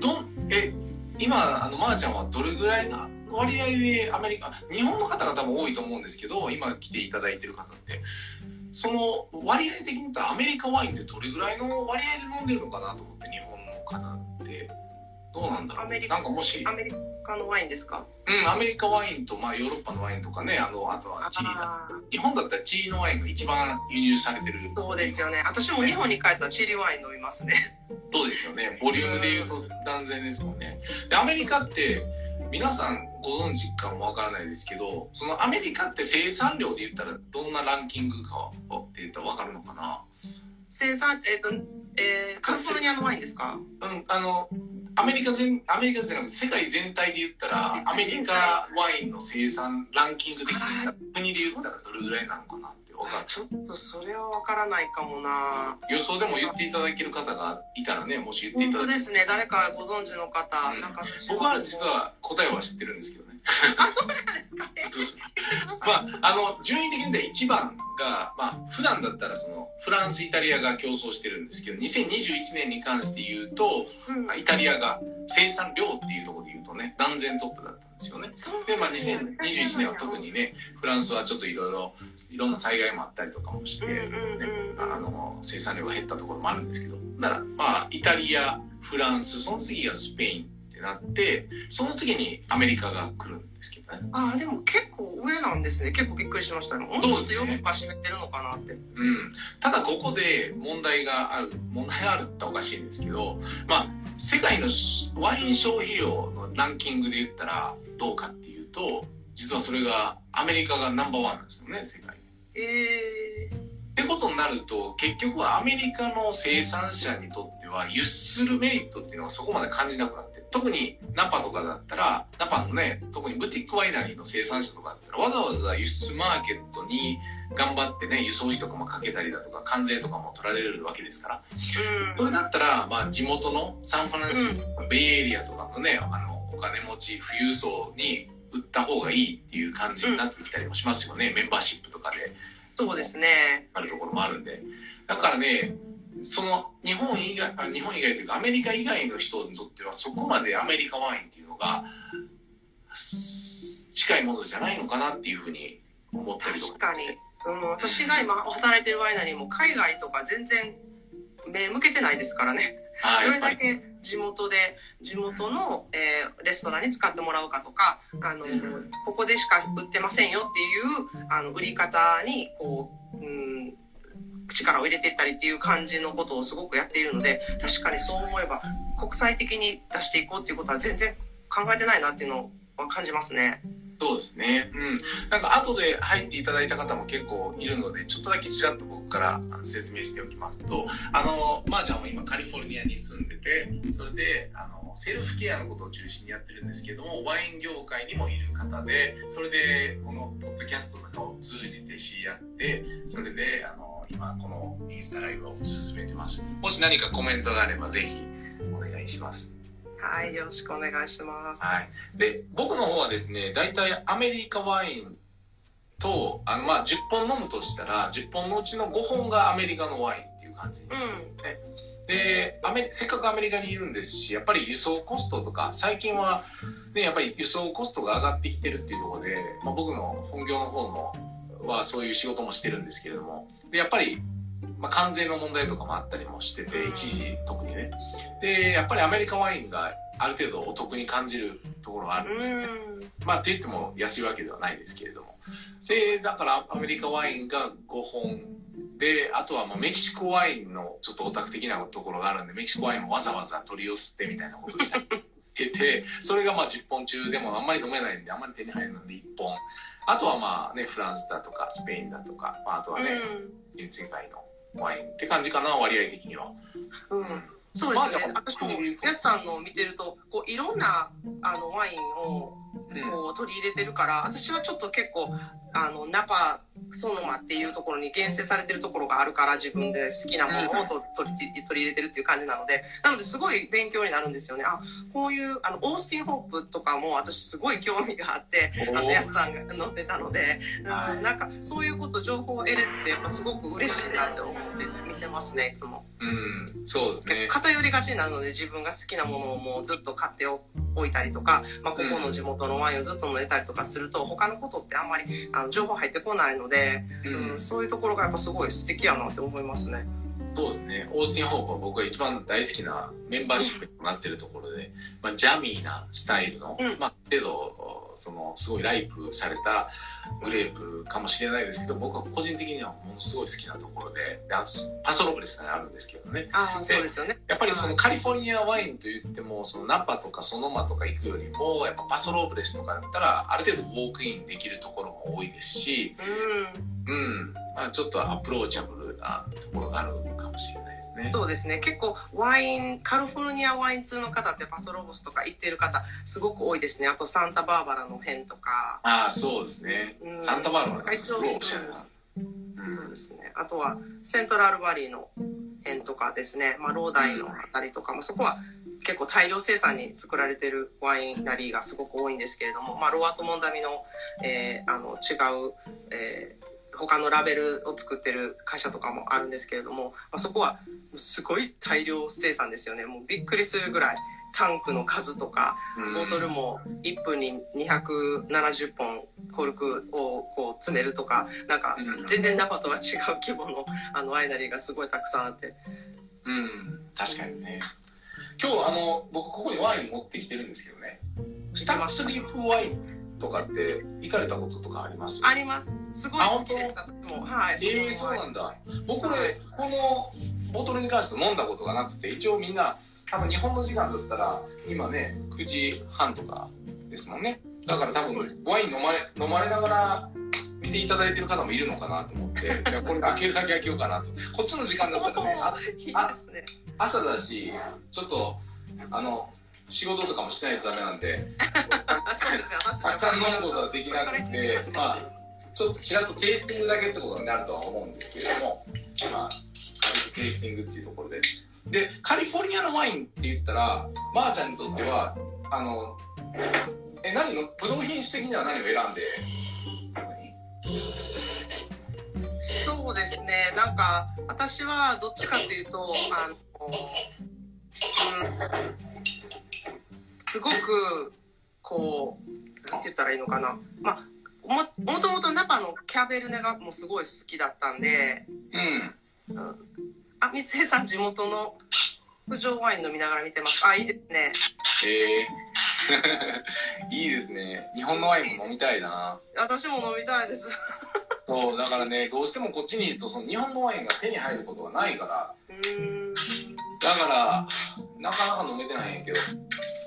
どえ今あのまー、ちゃんはどれぐらいの割合でアメリカ日本の方々も多いと思うんですけど今来ていただいてる方ってその割合的に言ったらアメリカワインってどれぐらいの割合で飲んでるのかなと思って日本の方ってどうなんだろうアメリカなんかもし。アメリカのワインですか？うんアメリカワインと、まあ、ヨーロッパのワインとかねあのあとはチリだ。あ日本だったらチリのワインが一番輸入されてる。ーそうですよね。私も日本に帰ったらチリワイン飲みますね。そうですよね。ボリュームで言うと断然ですもんね。で、アメリカって、皆さんご存知かもわからないですけど、そのアメリカって生産量で言ったらどんなランキングかって言ったらわかるのかな？生産えっ、と、えーカリフォルニアのワインですか？うん、あの、アメリカ全、アメリカじゃなくて世界全体で言ったら、アメリカワインの生産ランキング的に言ったら、国で言ったらどれぐらいなのかなってわかる。あちょっとそれはわからないかもな。予想でも言っていただける方がいたらね、もし言ってい本ただけ当ですね。誰かご存知の方、うんなんか私僕は実は答えは知ってるんですけどね。あ、そうなんですか。え そうです言ってください。まあ、あの順位的に言1番が、まあ普段だったらそのフランスイタリアが競争してるんですけど2021年に関して言うとうんイタリアが生産量っていうところで言うとね断然トップだったんですよね。でまあ2021年は特にねフランスはちょっといろいろいろんな災害もあったりとかもして、ねうんあの生産量が減ったところもあるんですけどだからまあイタリアフランスその次がスペインってなってその次にアメリカが来るんですけどね。あ、でも結構上なんですね。結構びっくりしました。もうちょっとヨーロッパ占めてるのかなって。うん、ただここで問題がある問題があるっておかしいんですけどまあ世界のしワイン消費量のランキングで言ったらどうかっていうと実はそれがアメリカがナンバーワンなんですよね世界えでってことになると結局はアメリカの生産者にとっては輸出するメリットっていうのはそこまで感じなくなって特にナパとかだったらナパのね特にブティックワイナリーの生産者とかだったらわざわざ輸出マーケットに頑張ってね輸送費とかもかけたりだとか関税とかも取られるわけですから。うん。それだったら、まあ、地元のサンフランシスコ、ベイエリアとかのねあのお金持ち富裕層に売った方がいいっていう感じになってきたりもしますよね、メンバーシップとかで。そうですね。あるところもあるんで。だからね、その日本以外、あ日本以外というかアメリカ以外の人にとってはそこまでアメリカワインっていうのがす近いものじゃないのかなっていうふうに思ったりと確かに。うん、私が今働いてるワイナリーも海外とか全然目向けてないですからね。ど。れだけ地元で地元の、えーレストランに使ってもらうかとかあの、うんここでしか売ってませんよっていうあの売り方にこう、うん、力を入れていったりっていう感じのことをすごくやっているので確かにそう思えば国際的に出していこうっていうことは全然考えてないなっていうのは感じますね。そうですね。うん。なんか後で入っていただいた方も結構いるので、ちょっとだけちらっと僕から説明しておきますと、あの、まー、ちゃんは今カリフォルニアに住んでて、それで、あの、セルフケアのことを中心にやってるんですけども、ワイン業界にもいる方で、それで、このポッドキャストとかを通じて知り合って、それで、あの、今このインスタライブを進めてます。もし何かコメントがあればぜひお願いします。はい、よろしくお願いします。はい。で、僕の方はですね、大体アメリカワインと、あの、まあ、10本飲むとしたら、10本のうちの5本がアメリカのワインっていう感じにしてるんで、でアメリ、せっかくアメリカにいるんですし、やっぱり輸送コストとか、最近は、ね、やっぱり輸送コストが上がってきてるっていうところで、まあ、僕の本業の方のはそういう仕事もしてるんですけれども、で、やっぱり、まあ、関税の問題とかもあったりもしてて、一時特にね。で、やっぱりアメリカワインがある程度お得に感じるところがあるんですよね。うんまあ、って言っても安いわけではないですけれども。で、だからアメリカワインが5本で、あとはまあメキシコワインのちょっとオタク的なところがあるんで、メキシコワインもわざわざ取り寄せてみたいなことをしてて、それがまあ10本中でもあんまり飲めないんで、あんまり手に入るので1本。あとはまあね、フランスだとかスペインだとか、まあ、あとはね、うん世界のワインって感じかな、割合的には。うんそうですね。私もやすさんのを見てると、こういろんなあのワインをうんこう取り入れてるから、私はちょっと結構あのナパソノマっていうところに厳選されてるところがあるから、自分で好きなものをと取り取り入れてるっていう感じなので、なのですごい勉強になるんですよね。あ、こういうあのオースティンホップとかも私すごい興味があって、あのやすさんが乗ってたので、うんはいなんかそういうこと情報を得れるってやっぱすごく嬉しいなって思って見てますね、いつも。うん、そうですね。偏りがちになるので自分が好きなものをもうずっと買っておいたりとか、まあ、ここの地元のワインをずっと飲んでたりとかすると他のことってあんまりあの情報入ってこないので、ううんん、そういうところがやっぱすごい素敵やなって思いますね。そうですね。 Austin Hope は僕が一番大好きなメンバーシップになってるところで、まあ、 jammy なスタイルの、うんまあ、程度、その、すごい ripe されたグレープかもしれないですけど、僕は個人的にはものすごい好きなところで、で Paso Robles があるんですけどね。ああそうですよね。やっぱりそのカリフォルニアワインといっても、そのナパとかソノマとか行くよりも、やっぱ Paso Robles とかだったら、ある程度 walk-in できるところも多いですし、うんうん、まあ、ちょっと approachable なところがあるかもしれないですね。そうですね結構ワインカリフォルニアワイン通の方ってパソロボスとか行ってる方すごく多いですねあとサンタバーバラの辺とか、ああ、そうですね。うんサンタバーバラのすごいおしゃれな。うそうんで。すねあとはセントラルバリーの辺とかですね、まあ、ローダイのあたりとかもそこは結構大量生産に作られてるワイナリーがすごく多いんですけれども、まあ、ロアトモンダミの,、えーあの違う、えー他のラベルを作ってる会社とかもあるんですけれども、まあ、そこはすごい大量生産ですよね。もうびっくりするぐらいタンクの数とかうん。ボトルも1分に270本コルクをこう詰めるとかなんかうん。全然生とは違う規模のあのワイナリーがすごいたくさんあって。うん、確かにね。今日、あの、僕ここにワイン持ってきてるんですけどね。スタックスリープワインとかって行かれたこととかあります？ありますすごい好きではいええそうなんだ。僕これ、このボトルに関して飲んだことがなくて、一応みんな、多分日本の時間だったら、今ね、9時半とかですもんね。だから多分、ワイン飲まれ、飲まれながら、見ていただいてる方もいるのかなと思って、いやこれ開けるだけ開けようかなと。こっちの時間だったらね、あ ね。朝だし、ちょっと、あの、仕事とかもしないとダメなんで、たくさん飲むことはできなくてまあ、ちょっとちらっとテイスティングだけってことになるとは思うんですけれども、まあ、軽くテイスティングっていうところで。で、カリフォルニアのワインって言ったら、まー、ちゃんにとっては、あの、え、何の、ブドウ品種的には何を選んで、そうですね。なんか私はどっちかっていうとあの、うん、すごくこうなんて言ったらいいのかな。まあももともとナパのキャベルネがもうすごい好きだったんで、うん。あ三江さん地元の九条ワイン飲みながら見てます。あいいですね。えー、いいですね。日本のワインも飲みたいな。私も飲みたいです。そう、だからね、どうしてもこっちにいると、その日本のワインが手に入ることがないから、うーん。だから、なかなか飲めてないんやけど、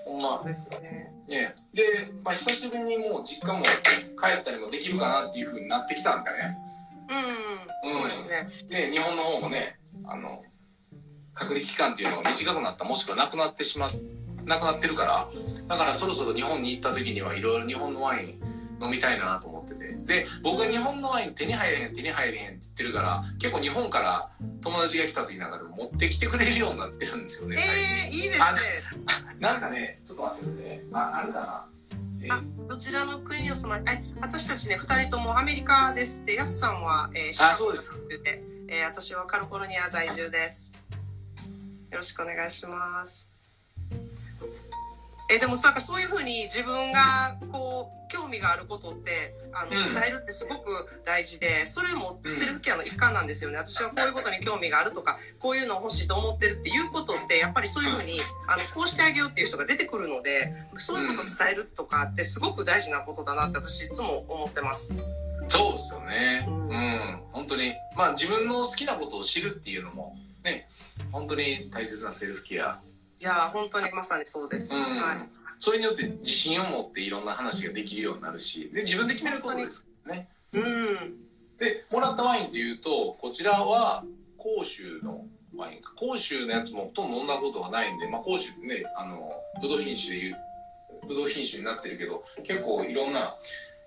ほんまですね。ね。で、まあ、久しぶりにもう実家も帰ったりもできるかなっていう風になってきたんだね。うん。そうですね。で、日本の方もね、あの、隔離期間っていうのが短くなった、もしくはなくなってしま、なくなってるから、だからそろそろ日本に行った時にはいろいろ日本のワイン飲みたいなと思ってて。で、僕が日本のワイン手に入れへん、手に入れへんって言ってるから、結構日本から友達が来た時なんかでも持ってきてくれるようになってるんですよね、最えー、いいですね。近。なんかね、ちょっと待ってくれね。あ、あるかな。えあどちらの国にお住まいえ私たちね2人ともアメリカですってヤスさんは、えー、あそうですで、えー私はカリフォルニア在住ですよろしくお願いしますえーでもなんかそういうふうに自分がこう興味があることってあの、うん伝えるってすごく大事でそれもセルフケアの一環なんですよね、私はこういうことに興味があるとかこういうの欲しいと思ってるっていうことってやっぱりそういうふうにあのこうしてあげようっていう人が出てくるのでそういうことを伝えるとかってすごく大事なことだなって私いつも思ってます。そうですよね。ううんん、本当に。まあ自分の好きなことを知るっていうのも、ね、本当に大切なセルフケア。いやー本当にまさにそうです。うん。はい。それによって自信を持っていろんな話ができるようになるし、で、自分で決めることですね。うん。で、もらったワインで言うと、こちらは、甲州のワインか。甲州のやつもほとんど飲んだことがないんで、まあ甲州ってね、あの、ブドウ品種で言う、ブドウ品種になってるけど、結構いろんな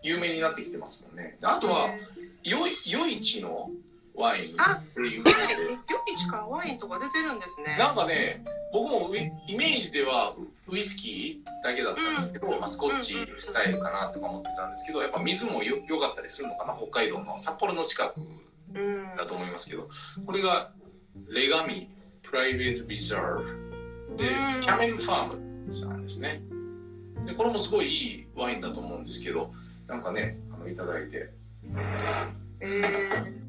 有名になってきてますもんね。であとは、よい、よいちのワインあっていうえことで、夜市からワインとか出てるんですね。なんかね、僕もウイイメージではウウイスキーだけだったんですけど、まあ、スコッチスタイルかなとか思ってたんですけど、やっぱ水もよ良かったりするのかな、北海道の札幌の近くうん。だと思いますけど、これがレガミプライベートリザーブでうん、キャメルファームさんですね。で、これもすごいいいワインだと思うんですけど、なんかね、あの、いただいて、えー、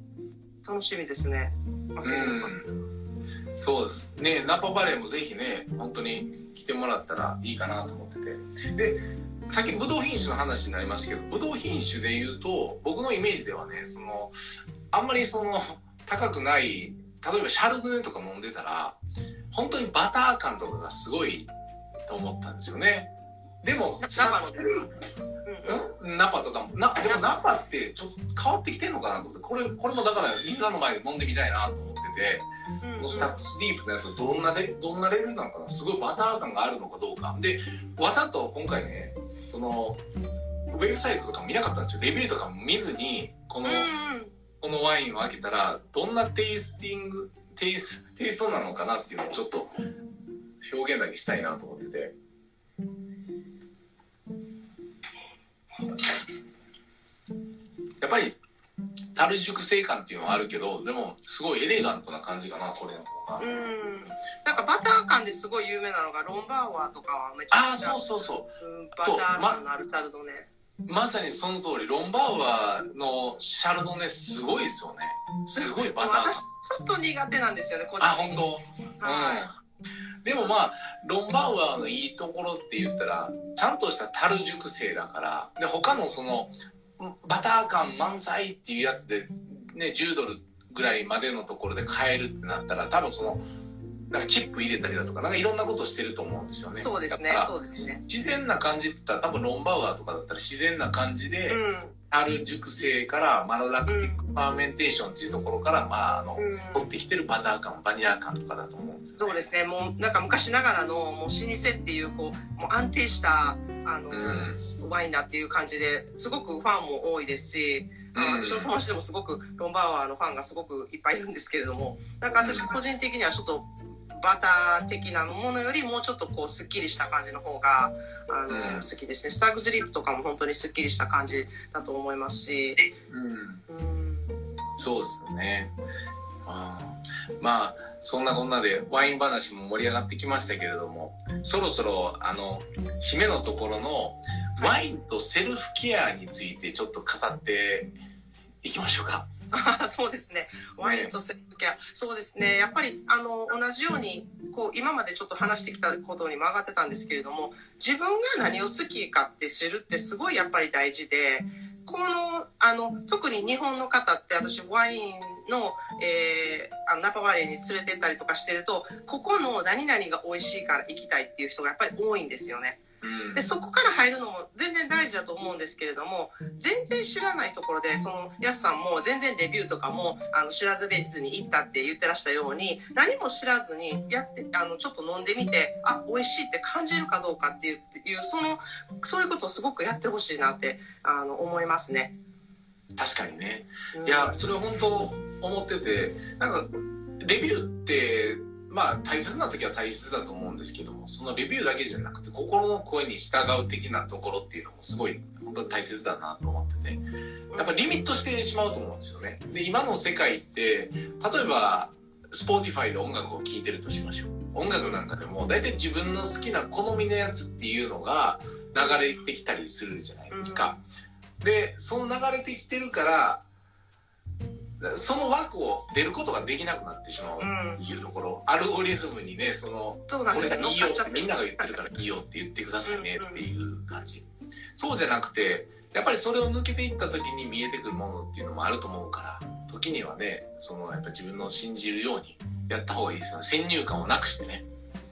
楽しみですね。うん。そうです。ねナパバレーもぜひね本当に来てもらったらいいかなと思ってて。でさっきブドウ品種の話になりましたけどブドウ品種で言うと僕のイメージではねそのあんまりその高くない例えばシャルドネとか飲んでたら本当にバター感とかがすごいと思ったんですよね。でもナパとかも。なでもナパってちょっと変わってきてんのかなと思って。これこれもだからみんなの前で飲んでみたいなと思ってて。うんうん。このスタックスリープのやつどんなレどんなレベルなのかな？すごいバター感があるのかどうか。でわざと今回ねそのウェブサイトとかも見なかったんですよ。レビューとかも見ずにこの、うん。このワインを開けたらどんなテイスティングテイステイストなのかなっていうのをちょっと表現だけしたいなと思っててやっぱり樽熟成感っていうのはあるけどでもすごいエレガントな感じかなこれの方が。うん。なんかバター感ですごい有名なのが Rombauer とかはめちああゃくちゃそうそうそううんバター感のあるシャルドネ。まさにその通りロンバーワーのシャルドネすごいですよねすごいバター感私ちょっと苦手なんですよね個人あ的に。本当？はうんでもまあロンバーワーのいいところって言ったらちゃんとした樽熟成だからで他のそのバター感満載っていうやつで、ね、10ドルぐらいまでのところで買えるってなったら多分そのなんかチップ入れたりだとかなんかいろんなことしてると思うんですよねそうですねそうですね。自然な感じって言ったら多分ロンバーワーとかだったら自然な感じで、うん。樽熟成から malolactic fermentation っていうところから、まあ、あの、うん。取ってきてるバター感、バニラ感とかだと思うんですよ、そうですね。もうなんか昔ながらのもう老舗っていうこうもう安定したあの、うん。ワインだっていう感じですごくファンも多いですし、私の友達でもすごく Rombauer のファンがすごくいっぱいいるんですけれどもなんか私個人的にはちょっとバター的なものよりもうちょっとこうすっきりした感じの方があの、うん好きですねスタッグズリップとかも本当にすっきりした感じだと思いますし、うん。うん、そうですよね。あーまあ、そんなこんなでワイン話も盛り上がってきましたけれども、そろそろ、あの、締めのところの、ワインとセルフケアについてちょっと語っていきましょうか。あ そうですね。ワインとセルフケア、そうですね。やっぱりあの同じようにこう今までちょっと話してきたことにも上がってたんですけれども、自分が何を好きかって知るってすごいやっぱり大事で、このあの特に日本の方って私ワインの,、えー、あのナパバレーに連れてったりとかしてると、ここの何々が美味しいから行きたいっていう人がやっぱり多いんですよね。うんでそこから入るのも全然大事だと思うんですけれども全然知らないところでそのやすさんも全然レビューとかもあの知らず別に行ったって言ってらしたように何も知らずにやってあのちょっと飲んでみてあ美味しいって感じるかどうかっていうっていうそのそういうことをすごくやってほしいなってあの思いますね。確かにね。うんいや、それは本当思ってて、なんか、レビューって、まあ大切な時は大切だと思うんですけども、そのレビューだけじゃなくて、心の声に従う的なところっていうのもすごい、本当に大切だなと思ってて、やっぱリミットしてしまうと思うんですよね。で、今の世界って、例えば、 Spotify で音楽を聴いてるとしましょう。音楽なんかでも、大体自分の好きな好みのやつっていうのが流れてきたりするじゃないですか。で、その流れてきてるから、その枠を出ることができなくなってしまうっていうところ、アルゴリズムにね、その、そうなんでいいよみんなが言ってるからいいよって言ってくださいねっていう感じ。そうじゃなくて、やっぱりそれを抜けていった時に見えてくるものっていうのもあると思うから、時にはね、そのやっぱ自分の信じるようにやった方がいいですよね。先入観をなくしてね、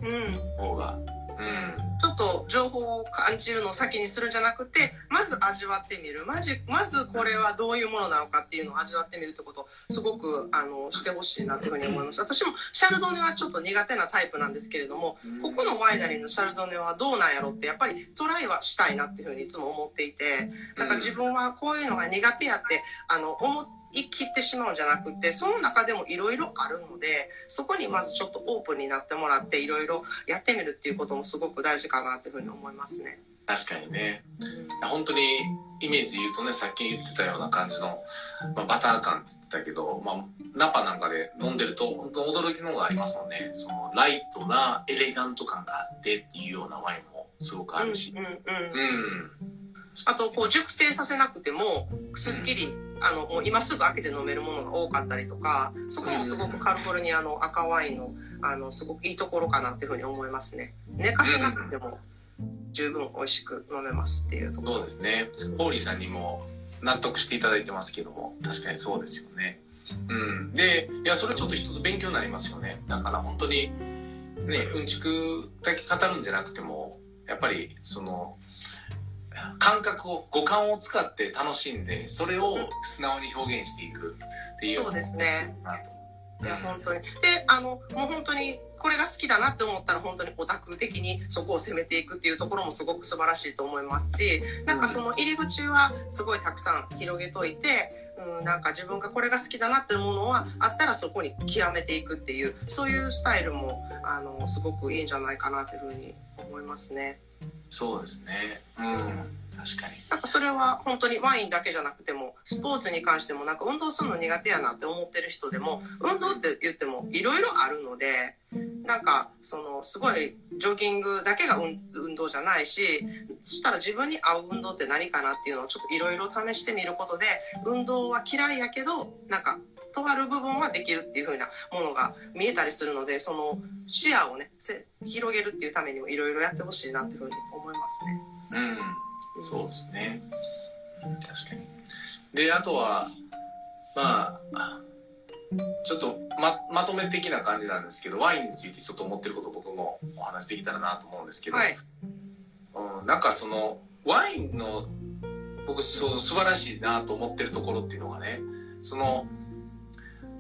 うん。方が。うん。ちょっと情報を感じるのを先にするんじゃなくてまず味わってみる。まじまずこれはどういうものなのかっていうのを味わってみるってことをすごくあのしてほしいなというふうに思います。私もシャルドネはちょっと苦手なタイプなんですけれどもここのワイナリーのシャルドネはどうなんやろってやっぱりトライはしたいなっていうふうにいつも思っていてなんか自分はこういうのが苦手やってあの思い切ってしまうんじゃなくてその中でもいろいろあるのでそこにまずちょっとオープンになってもらっていろいろやってみるっていうこともすごく大事かなっていうふうに思いますね。確かにね。本当にイメージで言うとね、さっき言ってたような感じの、まあ、バター感って言ってたけど、まあ、ナパなんかで飲んでると、本当驚きのがありますもんね。その、ライトなエレガント感があってっていうようなワインもすごくあるし。うんうんうんうん。あとこう熟成させなくてもすっきり、あのもう今すぐ開けて飲めるものが多かったりとかそこもすごくカリフォルニアの赤ワインのあのすごくいいところかなっていうふうに思いますね寝かせなくても十分美味しく飲めますっていうところそうですね。ホーリーさんにも納得していただいてますけども、確かにそうですよね。うん。で、いや、それちょっと一つ勉強になりますよね。だから本当に、ね、うんちくだけ語るんじゃなくても、やっぱり、その、感覚を、五感を使って楽しんで、それを素直に表現していくっていうそうですね。いや本当に。であのもう本当にこれが好きだなって思ったら本当にオタク的にそこを攻めていくっていうところもすごく素晴らしいと思いますしなんかその入り口はすごいたくさん広げといて、うん、なんか自分がこれが好きだなっていうものはあったらそこに極めていくっていうそういうスタイルもあのすごくいいんじゃないかなというふうに思いますね。そうですね。うん。確かに。なんかそれは本当にワインだけじゃなくてもスポーツに関してもなんか運動するの苦手やなって思ってる人でも運動って言ってもいろいろあるのでなんかそのすごいジョギングだけが運動じゃないしそしたら自分に合う運動って何かなっていうのをちょっといろいろ試してみることで運動は嫌いやけどなんかとある部分はできるっていう風なものが見えたりするのでその視野をねせ広げるっていうためにもいろいろやってほしいなっていう風に思いますね。うん。そうですね。確かに。で、あとは、まあ、ちょっとままとめ的な感じなんですけど、ワインについてちょっと思ってること僕もお話できたらなと思うんですけど、はいうん、なんかその、ワインの僕そう素晴らしいなと思ってるところっていうのがねその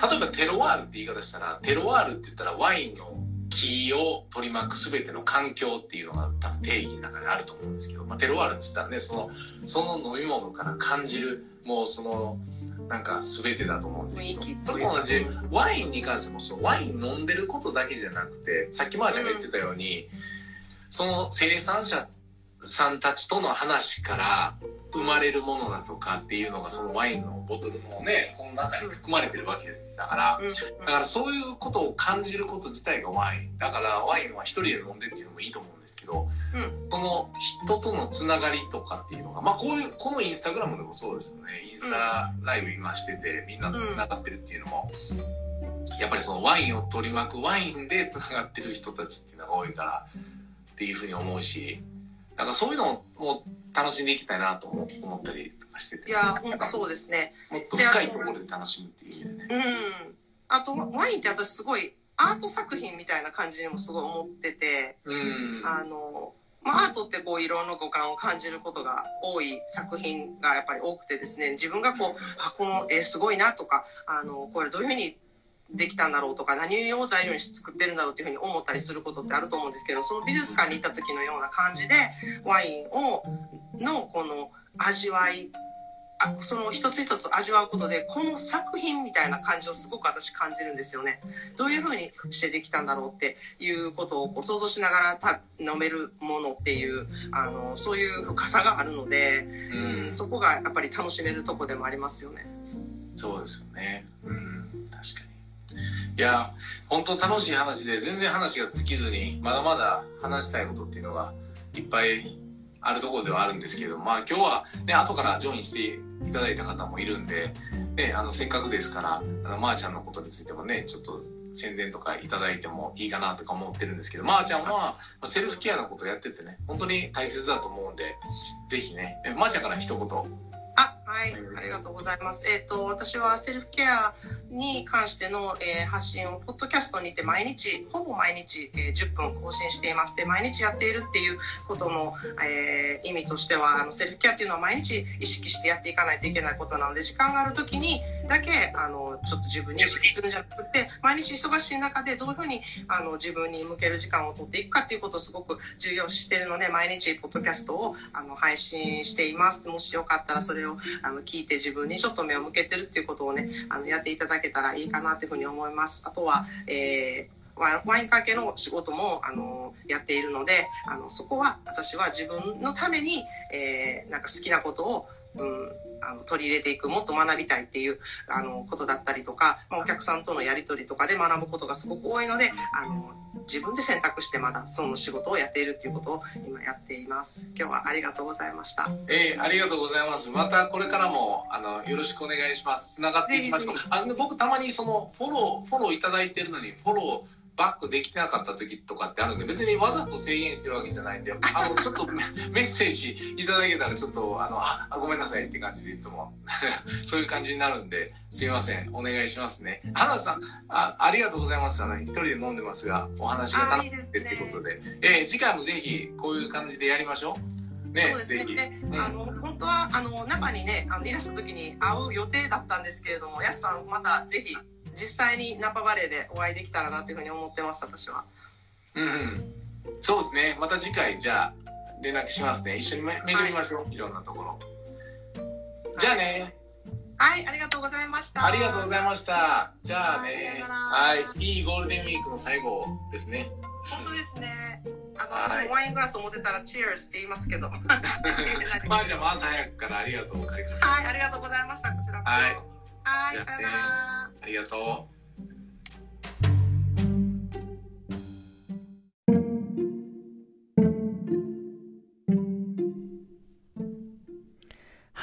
例えばテロワールって言い方したらテロワールって言ったらワインの木を取り巻く全ての環境っていうのが多分定義の中であると思うんですけど、まあ、テロワールって言ったらねそのその飲み物から感じるもうそのなんか全てだと思うんですけどと同じワインに関してもそうワイン飲んでることだけじゃなくてさっきマーちゃんが言ってたように、その生産者さんたちとの話から生まれるものだとかっていうのがそのワインのボトルのねこの中に含まれてるわけだからだからそういうことを感じること自体がワイン。だからワインは一人で飲んでっていうのもいいと思うんですけど、うん、その人とのつながりとかっていうのがまあこういうこのインスタグラムでもそうですよね。インスタライブ今しててみんなとつながってるっていうのも。やっぱりそのワインを取り巻くワインでつながってる人たちっていうのが多いからっていうふうに思うしなんかそういうのを楽しんでいきたいなと思ったりとかしてて。いや、本当そうですね。もっと深いところで楽しむっていう意味でね。うん。あと、ワインって私すごいアート作品みたいな感じにもすごい思ってて、うん、あの、まあ、アートってこういろんな五感を感じることが多い作品がやっぱり多くてですね自分がこうあこの絵すごいなとかあのこれどういうふうにできたんだろうとか何を材料に作ってるんだろうっていうふうに思ったりすることってあると思うんですけどその美術館に行った時のような感じでワインをのこの味わいあその一つ一つ味わうことでこの作品みたいな感じをすごく私感じるんですよね。どういうふうにしてできたんだろうっていうことをこう想像しながらた飲めるものっていうあのそういう深さがあるので、うん、そこがやっぱり楽しめるとこでもありますよね。そうですよね。うん、確かに。いや、本当楽しい話で、全然話が尽きずに、まだまだ話したいことっていうのがいっぱいあるところではあるんですけど、まあ今日はね、後からジョインしていただいた方もいるんで、ね、あの、せっかくですから、あの、まー、ちゃんのことについてもね、ちょっと宣伝とかいただいてもいいかなとか思ってるんですけど、まー、ちゃんはセルフケアのことをやっててね、本当に大切だと思うんで、ぜひね、まー、ちゃんから一言。あ、はい、ありがとうございます。えっ、ー、と、私はセルフケアに関しての、えー、発信を、ポッドキャストにて毎日、ほぼ毎日、えー、10分更新しています。で、毎日やっているっていうことの、えー、意味としては、あの、セルフケアっていうのは毎日意識してやっていかないといけないことなので、時間がある時にだけ、あの、ちょっと自分に意識するんじゃなくて、毎日忙しい中でどういうふうに、あの、自分に向ける時間を取っていくかっていうことをすごく重要視しているので、毎日、ポッドキャストを、あの、配信しています。もしよかったらそれを、あの、聞いて自分にちょっと目を向けてるっていうことをね、あの、やっていただけたらいいかなっていうふうに思います。あとは、えーワイン関係の仕事も、あの、やっているので、あの、そこは私は自分のために、えー、なんか好きなことを、うん、あの取り入れていくもっと学びたいっていうあのことだったりとか、まあ、お客さんとのやり取りとかで学ぶことがすごく多いのであの自分で選択してまだその仕事をやっているっていうことを今やっています。今日はありがとうございました。えー、ありがとうございます。またこれからもあのよろしくお願いします。つながっていきましょう。あの僕たまにそのフォローフォローいただいてるのにフォローバックできなかった時とかってあるんで別にわざと制限してるわけじゃないんで あのちょっとメッセージいただけたらちょっとあのあごめんなさいって感じでいつも。そういう感じになるんですいません。お願いしますね。花さんあありがとうございます。あの一人で飲んでますがお話が楽しくてっていうことで。で、ね、えー、次回もぜひこういう感じでやりましょう。ね、そうですね。うん、あの本当はあの中にねあのいらした時に会う予定だったんですけれども、やすさんまたぜひ実際にナパバレーでお会いできたらなっていうふうに思ってます私はうんうんそうですねまた次回じゃあ連絡しますね一緒に巡りましょう、はい、いろんなところじゃあねはい、ありがとうございました。ありがとうございました。じゃあね、はい、いいゴールデンウィークの最後ですね。本当ですね。あの、はい、ワイングラスを持ってたら、チェアーズって言いますけど。まあ、じゃあ、朝早くからありがとう。はい、ありがとうございました。こちらこそ。はい。はい、さよなら。ありがとう。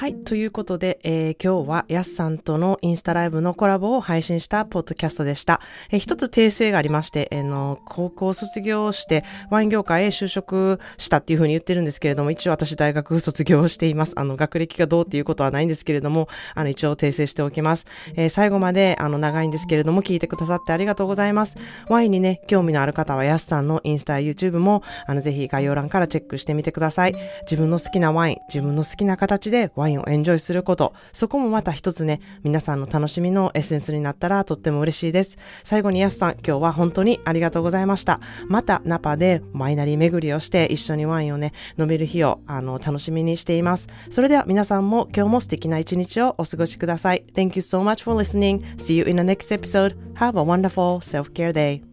はい。ということで、えー、今日はやすさんとのインスタライブのコラボを配信したポッドキャストでした。えー、一つ訂正がありまして、えー、の、高校卒業してワイン業界へ就職したっていうふうに言ってるんですけれども、一応私大学卒業しています。あの、学歴がどうっていうことはないんですけれども、あの、一応訂正しておきます。えー、最後まで、あの、長いんですけれども、聞いてくださってありがとうございます。ワインにね、興味のある方はやすさんのインスタ、YouTube も、あの、ぜひ概要欄からチェックしてみてください。自分の好きなワイン、自分の好きな形でワインインをエンジョイすること、そこもまた一つね、皆さんの楽しみのエッセンスになったらとっても嬉しいです。最後にヤスさん、今日は本当にありがとうございました。またナパでワイナリー巡りをして一緒にワインをね、飲める日をあの楽しみにしています。それでは皆さんも今日も素敵な一日をお過ごしください。Thank you so much for listening. See you in the next episode. Have a wonderful self-care day.